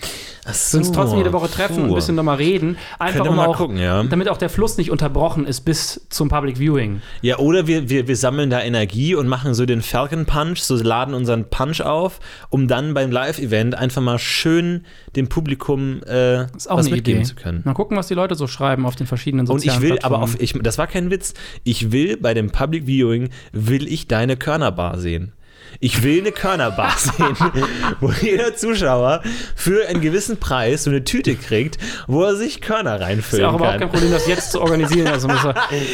[SPEAKER 1] So,
[SPEAKER 2] Uns trotzdem jede Woche treffen und ein bisschen nochmal reden. Einfach um auch,
[SPEAKER 1] gucken, ja.
[SPEAKER 2] damit auch der Fluss nicht unterbrochen ist bis zum Public Viewing.
[SPEAKER 1] Ja, oder wir, wir, wir sammeln da Energie und machen so den Falcon Punch, so laden unseren Punch auf, um dann beim Live-Event einfach mal schön dem Publikum äh, was mitgeben
[SPEAKER 2] Idee.
[SPEAKER 1] zu können.
[SPEAKER 2] Mal gucken, was die Leute so schreiben auf den verschiedenen
[SPEAKER 1] Und
[SPEAKER 2] sozialen
[SPEAKER 1] ich will, aber auf, ich, das war kein Witz, ich will bei dem Public Viewing, will ich deine Körnerbar sehen. Ich will eine Körnerbar sehen, wo jeder Zuschauer für einen gewissen Preis so eine Tüte kriegt, wo er sich Körner
[SPEAKER 2] ist
[SPEAKER 1] reinfüllen
[SPEAKER 2] ja auch überhaupt kein
[SPEAKER 1] kann.
[SPEAKER 2] Problem, das jetzt zu organisieren. Also das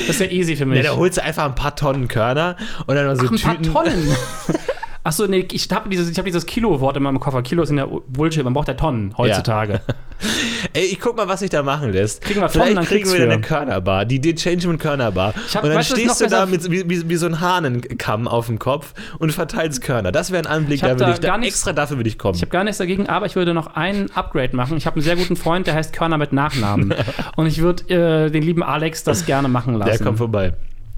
[SPEAKER 2] ist ja, ist easy für mich.
[SPEAKER 1] Ja, da holst du einfach ein paar Tonnen Körner und dann so
[SPEAKER 2] Ach, ein paar
[SPEAKER 1] Tüten.
[SPEAKER 2] Tonnen. Achso, nee, ich habe dieses, ich hab dieses Kilo-Wort in meinem Koffer. Kilo sind ja Bullshit, man braucht ja Tonnen heutzutage.
[SPEAKER 1] Ey, ich guck mal, was sich da machen lässt.
[SPEAKER 2] Kriegen wir
[SPEAKER 1] Vielleicht
[SPEAKER 2] Tonnen an
[SPEAKER 1] kriegen wir
[SPEAKER 2] Kriegsführern.
[SPEAKER 1] eine Körnerbar, die Dechangement Körnerbar.
[SPEAKER 2] Hab-
[SPEAKER 1] und dann
[SPEAKER 2] weißt
[SPEAKER 1] stehst du da mit, wie, wie, wie so ein Hahnenkamm auf dem Kopf und verteilst Körner. Das wäre ein Anblick, da würde ich, da
[SPEAKER 2] nichts-
[SPEAKER 1] extra dafür würde ich kommen.
[SPEAKER 2] Ich habe gar nichts dagegen, aber ich würde noch ein Upgrade machen. Ich habe einen sehr guten Freund, der heißt Körner mit Nachnamen. Und ich würde äh, den lieben Alex das gerne machen lassen.
[SPEAKER 1] Der kommt vorbei.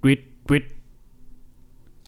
[SPEAKER 2] tweet tweet